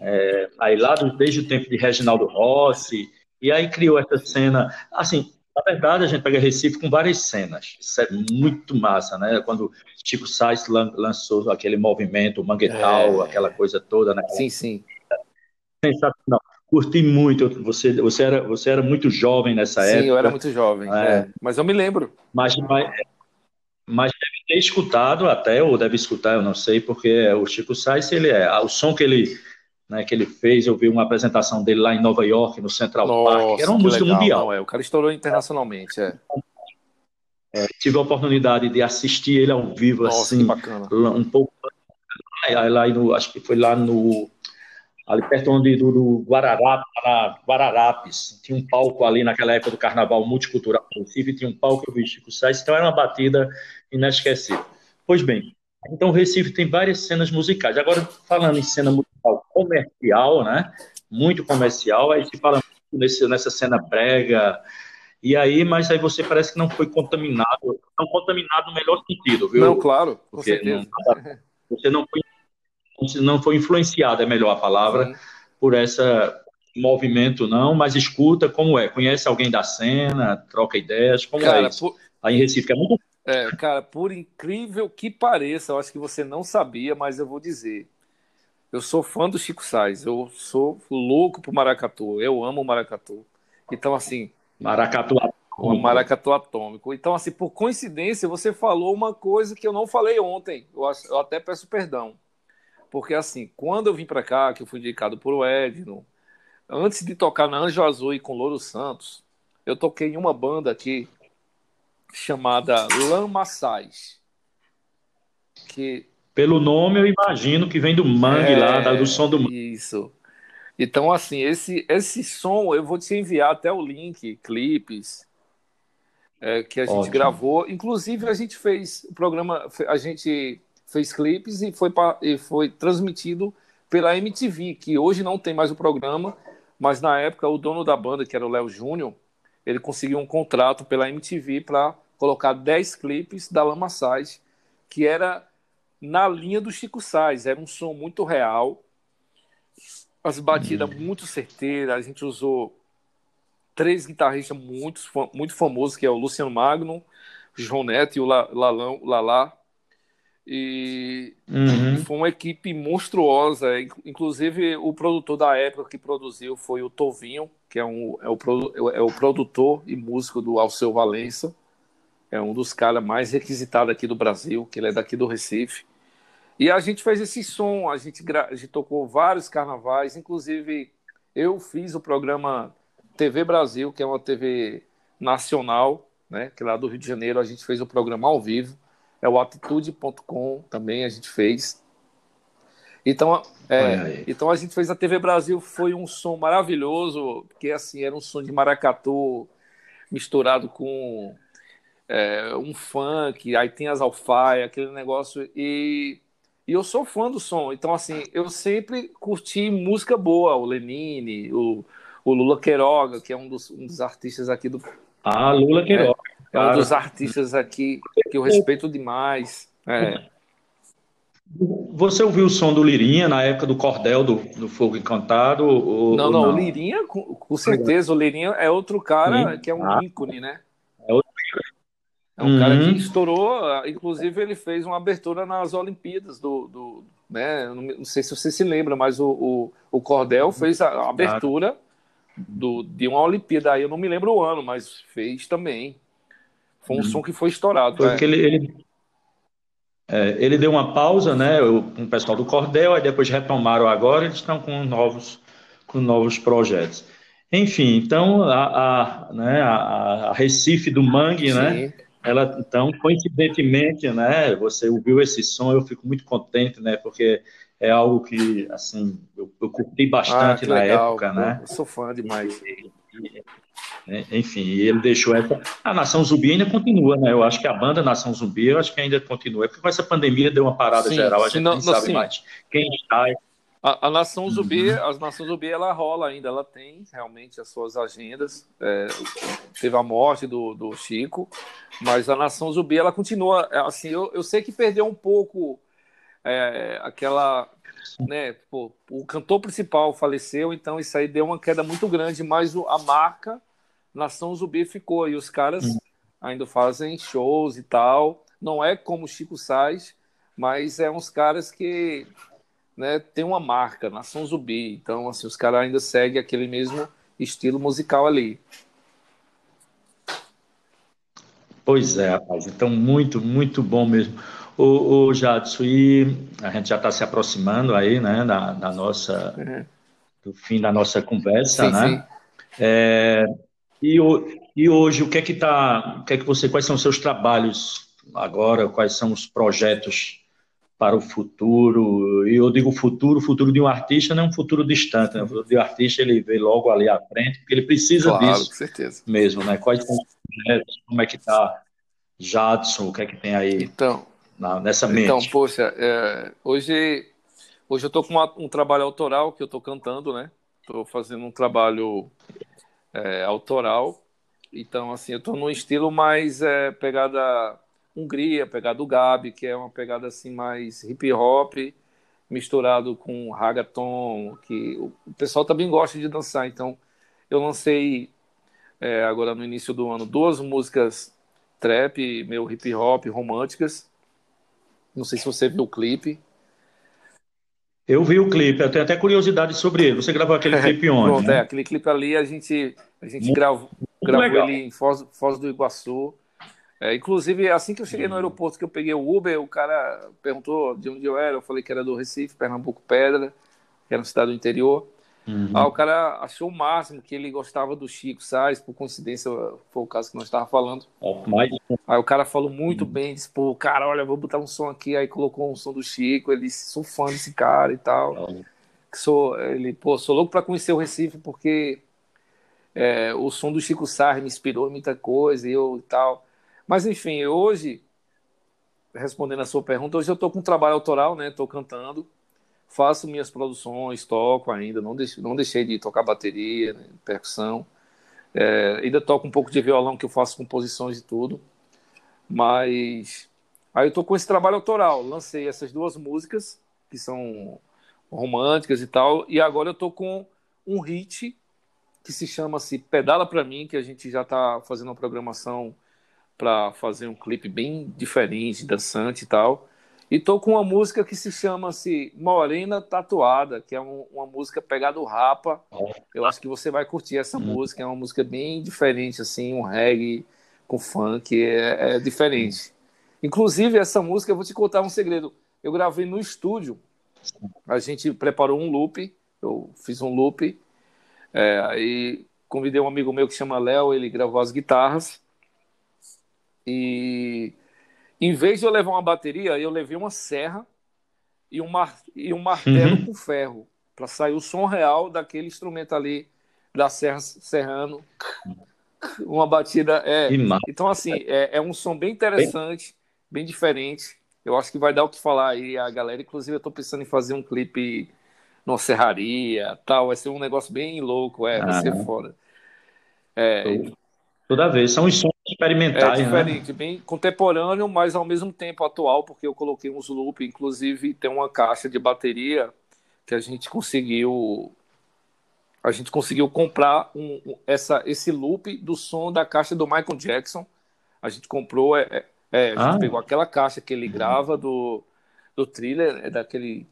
é, aí lá desde o tempo de Reginaldo Rossi, e aí criou essa cena, assim, na verdade a gente pega Recife com várias cenas, isso é muito massa, né, quando Chico Sainz lançou aquele movimento, o Manguetal, é... aquela coisa toda, né? Sim, sim. Sensacional. Curti muito, você, você, era, você era muito jovem nessa sim, época. Sim, eu era muito jovem, é. É. mas eu me lembro. Mas, mas, mas deve ter escutado até, ou deve escutar, eu não sei, porque o Chico Sainz, ele é, o som que ele né, que ele fez. Eu vi uma apresentação dele lá em Nova York, no Central Nossa, Park. Era uma música legal, mundial. Não, é. O cara estourou internacionalmente. É. É, tive a oportunidade de assistir ele ao vivo, Nossa, assim, um pouco lá no, acho que foi lá no ali perto onde do, do Guararapes, Guararapes, tinha um palco ali naquela época do Carnaval Multicultural do Recife, tinha um palco eu vi Chico Sainz, então era uma batida inesquecível. Pois bem, então o Recife tem várias cenas musicais. Agora, falando em cena musical comercial, né? Muito comercial, aí se fala nesse, nessa cena brega, e aí, mas aí você parece que não foi contaminado, não contaminado no melhor sentido, viu? Não, claro, com Porque certeza. Não, você não foi, não foi influenciado, é melhor a palavra, Sim. por essa movimento, não, mas escuta como é, conhece alguém da cena, troca ideias, como Cara, é isso? Por... Aí em Recife, é muito é, cara, por incrível que pareça, eu acho que você não sabia, mas eu vou dizer. Eu sou fã do Chico Sainz, eu sou louco pro maracatu, eu amo o maracatu. Então, assim. Maracatu atômico. O maracatu atômico. Então, assim, por coincidência, você falou uma coisa que eu não falei ontem. Eu, eu até peço perdão. Porque, assim, quando eu vim para cá, que eu fui indicado por Edno, antes de tocar na Anjo Azul e com Louro Santos, eu toquei em uma banda aqui chamada Lamaçais. Que... Pelo nome eu imagino que vem do mangue é, lá, do som do mangue. Isso. Então, assim, esse, esse som, eu vou te enviar até o link, clipes, é, que a gente Ótimo. gravou. Inclusive, a gente fez o programa, a gente fez clipes e foi, pra, e foi transmitido pela MTV, que hoje não tem mais o programa, mas na época o dono da banda, que era o Léo Júnior, ele conseguiu um contrato pela MTV para colocar 10 clipes da Lama Sais, que era na linha do Chico Sainz, era um som muito real, as batidas hum. muito certeiras, a gente usou três guitarristas muito, muito famosos, que é o Luciano Magno, João Neto e o Lalão, Lalá, e uhum. foi uma equipe monstruosa. Inclusive, o produtor da época que produziu foi o Tovinho, que é, um, é, o, é o produtor e músico do Alceu Valença. É um dos caras mais requisitados aqui do Brasil, que ele é daqui do Recife. E a gente fez esse som, a gente, a gente tocou vários carnavais, inclusive eu fiz o programa TV Brasil, que é uma TV nacional, né, que lá do Rio de Janeiro a gente fez o programa ao vivo é o atitude.com também a gente fez. Então, é, então a gente fez a TV Brasil, foi um som maravilhoso, porque assim, era um som de maracatu misturado com é, um funk, aí tem as alfaias, aquele negócio, e, e eu sou fã do som, então assim, eu sempre curti música boa, o Lenine, o, o Lula Queiroga, que é um dos, um dos artistas aqui do... Ah, Lula Queiroga. É, é um dos artistas aqui que eu respeito demais. É. Você ouviu o som do Lirinha na época do Cordel do, do Fogo Encantado? Ou, não, não, não, o Lirinha, com, com, certeza, o Lirinha é outro cara Sim. que é um ah. ícone, né? É outro é um uhum. cara que estourou, inclusive ele fez uma abertura nas Olimpíadas do, do, né? Não, não, sei se você se lembra, mas o, o, o Cordel fez a abertura do, de uma Olimpíada. Aí eu não me lembro o ano, mas fez também. Foi um hum. som que foi estourado. Foi né? ele, ele, é, ele, deu uma pausa, né? Com o pessoal do Cordel, aí depois retomaram agora, eles estão com novos, com novos projetos. Enfim, então a, a, né, a, a Recife do Mangue, né? Sim. né? Ela, então, coincidentemente, né? Você ouviu esse som, eu fico muito contente, né? Porque é algo que, assim, eu, eu curti bastante ah, na legal. época, né? Eu sou fã demais. É, enfim, ele deixou essa. A Nação Zumbi ainda continua, né? Eu acho que a banda Nação Zumbi, eu acho que ainda continua. É porque com essa pandemia deu uma parada sim, geral, a gente não, não sabe sim. mais quem está. A, a Nação uhum. Zumbi, a Nação Zumbi, ela rola ainda, ela tem realmente as suas agendas. É, teve a morte do, do Chico, mas a Nação Zumbi, ela continua. Assim, eu, eu sei que perdeu um pouco é, aquela né, pô, o cantor principal faleceu, então isso aí deu uma queda muito grande, mas a marca Nação Zumbi ficou e os caras hum. ainda fazem shows e tal. Não é como Chico Sainz, mas é uns caras que né, tem uma marca, Nação Zumbi. Então, assim, os caras ainda seguem aquele mesmo estilo musical ali. Pois é, rapaz. Então, muito, muito bom mesmo. O, o Jadson, e a gente já está se aproximando aí, né, da, da nossa, uhum. do fim da nossa conversa, sim, né? Sim. É, e, e hoje, o que é que tá, o que é que você, quais são os seus trabalhos agora, quais são os projetos para o futuro? E eu digo futuro, o futuro de um artista não é um futuro distante, né? O futuro de um artista ele vê logo ali à frente, porque ele precisa claro, disso com certeza. mesmo, né? Quais são os projetos, como é que está Jadson, o que é que tem aí? Então, na, nessa mente? Então, poxa, é, hoje, hoje eu estou com uma, um trabalho autoral que eu estou cantando, né? Estou fazendo um trabalho é, autoral. Então, assim, eu estou num estilo mais é, pegada Hungria, pegada Gabi, que é uma pegada assim mais hip hop misturado com ragaton, que o pessoal também gosta de dançar. Então, eu lancei é, agora no início do ano duas músicas trap, meu hip hop românticas, não sei se você viu o clipe. Eu vi o clipe, eu tenho até curiosidade sobre ele. Você gravou aquele <laughs> clipe onde? Pronto, né? é, aquele clipe ali a gente, a gente muito, gravou, gravou ele em Foz, Foz do Iguaçu. É, inclusive, assim que eu cheguei no hum. aeroporto, que eu peguei o Uber, o cara perguntou de onde eu era. Eu falei que era do Recife, Pernambuco Pedra, que era uma cidade do interior. Uhum. Ah, o cara achou o máximo que ele gostava do Chico Sainz, por coincidência foi o caso que nós estávamos falando. Oh, mas... Aí o cara falou muito uhum. bem, disse, pô, cara, olha, vou botar um som aqui, aí colocou um som do Chico, ele disse, sou fã desse cara e tal. Uhum. Sou, ele, pô, sou louco para conhecer o Recife, porque é, o som do Chico Sainz me inspirou em muita coisa e eu e tal. Mas enfim, hoje, respondendo a sua pergunta, hoje eu estou com um trabalho autoral, né? Estou cantando faço minhas produções, toco ainda, não deixei, não deixei de tocar bateria, né, percussão. É, ainda toco um pouco de violão, que eu faço composições e tudo. Mas aí eu tô com esse trabalho autoral. Lancei essas duas músicas, que são românticas e tal, e agora eu tô com um hit que se chama-se Pedala para mim, que a gente já está fazendo uma programação para fazer um clipe bem diferente, dançante e tal. E tô com uma música que se chama-se Morena Tatuada, que é um, uma música pegada do rapa. Eu acho que você vai curtir essa hum. música, é uma música bem diferente, assim, um reggae com funk, é, é diferente. Inclusive, essa música, eu vou te contar um segredo. Eu gravei no estúdio, a gente preparou um loop, eu fiz um loop, é, aí convidei um amigo meu que chama Léo, ele gravou as guitarras, e em vez de eu levar uma bateria, eu levei uma serra e um, mar... e um martelo uhum. com ferro, para sair o som real daquele instrumento ali da serra serrano. Uma batida. É... Então, assim, é, é, um som bem interessante, bem diferente. Eu acho que vai dar o que falar aí a galera. Inclusive, eu estou pensando em fazer um clipe numa serraria, tal. Vai ser um negócio bem louco, é, vai ser foda. É, Toda vez. São os sons experimentais. É né? diferente, né? bem contemporâneo, mas ao mesmo tempo atual, porque eu coloquei uns loop, inclusive tem uma caixa de bateria que a gente conseguiu. A gente conseguiu comprar um, essa, esse loop do som da caixa do Michael Jackson. A gente comprou, é, é, é a gente ah. pegou aquela caixa que ele grava do, do thriller, é daquele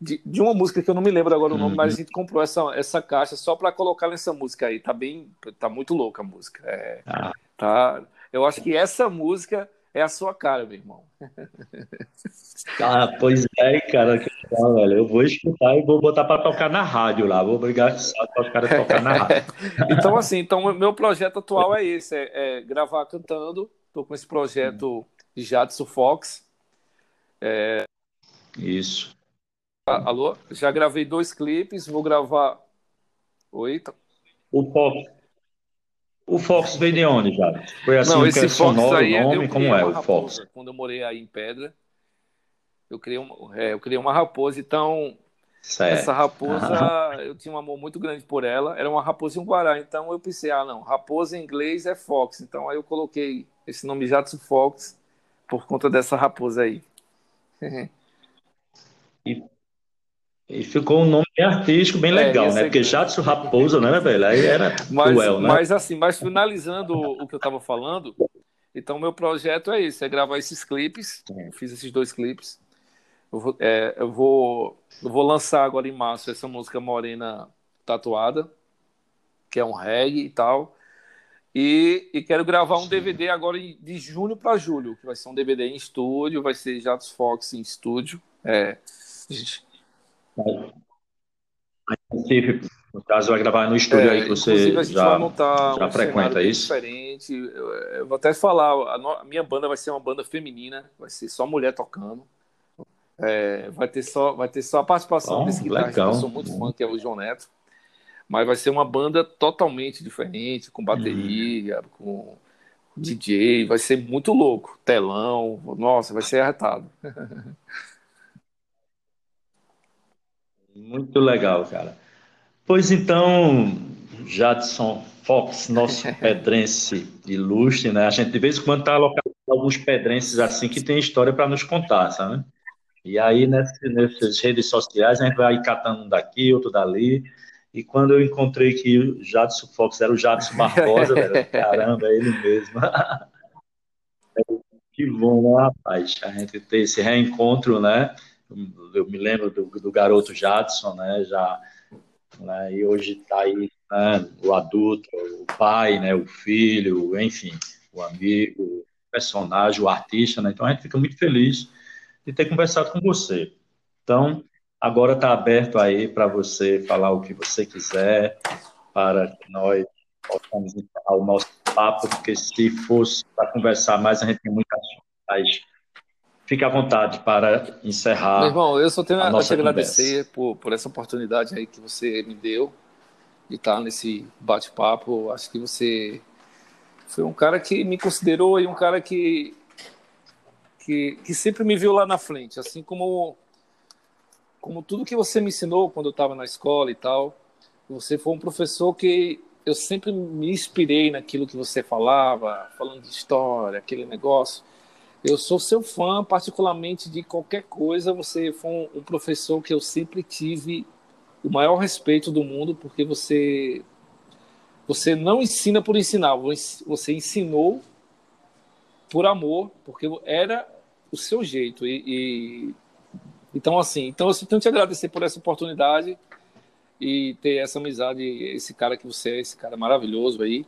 de, de, uma música que eu não me lembro agora o nome, uhum. mas a gente comprou essa, essa caixa só para colocar nessa música aí. Tá bem, tá muito louca a música. É, ah. Tá, eu acho que essa música é a sua cara, meu irmão. <laughs> Ah, pois é, cara, que legal, velho. Eu vou escutar e vou botar para tocar na rádio lá. Vou obrigar os caras a tocar na rádio. <laughs> então, assim, então meu projeto atual é esse, é, é gravar cantando. Estou com esse projeto de Jadson Fox. É... Isso. Alô? Já gravei dois clipes, vou gravar. Oi? O Fox. O Fox veio de onde, já? Foi assim Não, esse Fox sonoro, aí, é- nome? Como é o raposa, Fox? Quando eu morei aí em Pedra, eu criei, um, é, eu criei uma raposa, então certo. essa raposa, eu tinha um amor muito grande por ela, era uma raposa e um guará, então eu pensei, ah não, raposa em inglês é Fox, então aí eu coloquei esse nome Jatsu Fox por conta dessa raposa aí. <laughs> e e ficou um nome artístico bem é, legal, é, né? Porque Jadson Raposa, né, velho? Aí era <laughs> mas, cruel, né? Mas assim, mas finalizando o que eu estava falando, então meu projeto é esse, é gravar esses clipes. É. Fiz esses dois clipes. Eu vou, é, eu vou, eu vou lançar agora em março essa música Morena Tatuada, que é um reggae e tal. E, e quero gravar um DVD agora de junho para julho, que vai ser um DVD em estúdio, vai ser Jatos Fox em estúdio. É, Recife, no caso, vai gravar no estúdio é, aí que você já, já um frequenta isso? diferente. Eu, eu, vou até falar, a, no, a, minha banda vai ser uma banda feminina, vai ser só mulher tocando. É, vai, ter só, vai ter só a participação Bom, desse guitarrista eu sou muito fã, que é o João Neto. Mas vai ser uma banda totalmente diferente, com bateria, uhum. com DJ, vai ser muito louco. Telão, nossa, vai ser arretado. <laughs> Muito legal, cara. Pois então, Jadson Fox, nosso <laughs> pedrense ilustre, né? A gente de vez em quando está localizando alguns pedrenses assim que tem história para nos contar, sabe? E aí, nesse, nessas redes sociais, a gente vai catando um daqui, outro dali. E quando eu encontrei que o Jadson Fox era o Jadson Barbosa, velho, caramba, é ele mesmo. <laughs> que bom, né, rapaz? A gente ter esse reencontro, né? Eu me lembro do, do garoto Jadson, né, já, né, e hoje está aí né, o adulto, o pai, né, o filho, enfim, o amigo, o personagem, o artista, né, então a gente fica muito feliz de ter conversado com você. Então, agora está aberto aí para você falar o que você quiser, para que nós possamos encerrar o nosso papo, porque se fosse para conversar mais, a gente tem muitas coisas Fique à vontade para encerrar. Meu irmão, eu só tenho a, a te agradecer por, por essa oportunidade aí que você me deu de estar nesse bate-papo. Acho que você foi um cara que me considerou e um cara que, que, que sempre me viu lá na frente, assim como como tudo que você me ensinou quando eu estava na escola e tal. Você foi um professor que eu sempre me inspirei naquilo que você falava, falando de história, aquele negócio. Eu sou seu fã, particularmente de qualquer coisa. Você foi um, professor que eu sempre tive o maior respeito do mundo, porque você você não ensina por ensinar, você ensinou por amor, porque era o seu jeito. E, e, então assim, então eu tenho que te agradecer por essa oportunidade e ter essa amizade, esse cara que você é, esse cara maravilhoso aí.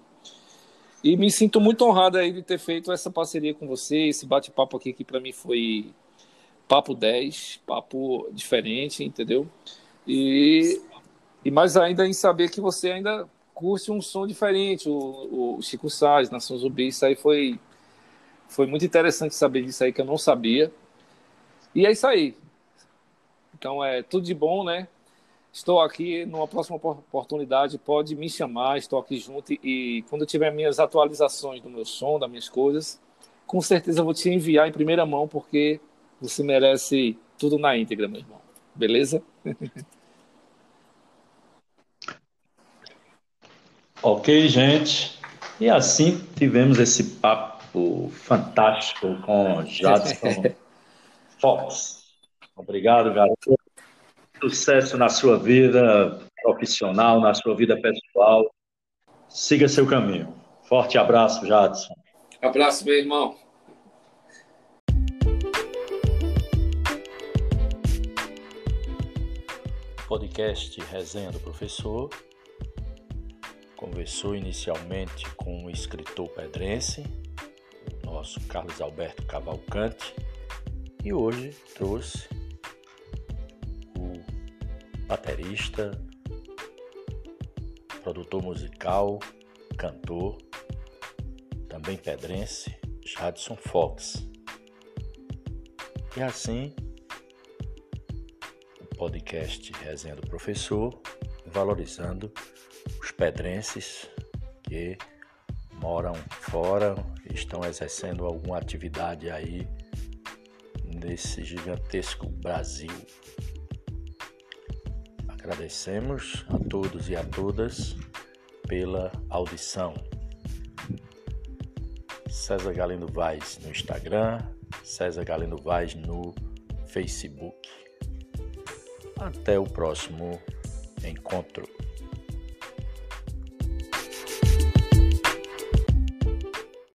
E me sinto muito honrado aí de ter feito essa parceria com você, esse bate-papo aqui que para mim foi papo 10, papo diferente, entendeu? E, e mais ainda em saber que você ainda curte um som diferente, o, o Chico Sainz, Nação Zumbi, isso aí foi, foi muito interessante saber disso aí que eu não sabia. E é isso aí. Então é tudo de bom, né? Estou aqui numa próxima oportunidade, pode me chamar, estou aqui junto e quando eu tiver minhas atualizações do meu som, das minhas coisas, com certeza vou te enviar em primeira mão, porque você merece tudo na íntegra, meu irmão. Beleza? <laughs> ok, gente. E assim tivemos esse papo fantástico com Jadson <laughs> Fox. Obrigado, garoto sucesso na sua vida profissional, na sua vida pessoal. Siga seu caminho. Forte abraço, Jadson. Abraço, meu irmão. podcast Resenha do Professor conversou inicialmente com o escritor pedrense, nosso Carlos Alberto Cavalcante, e hoje trouxe baterista, produtor musical, cantor, também pedrense, Jadson Fox. E assim, o podcast Resenha do Professor, valorizando os pedrenses que moram fora, estão exercendo alguma atividade aí nesse gigantesco Brasil. Agradecemos a todos e a todas pela audição. César Galindo Vaz no Instagram, César Galindo Vaz no Facebook. Até o próximo encontro.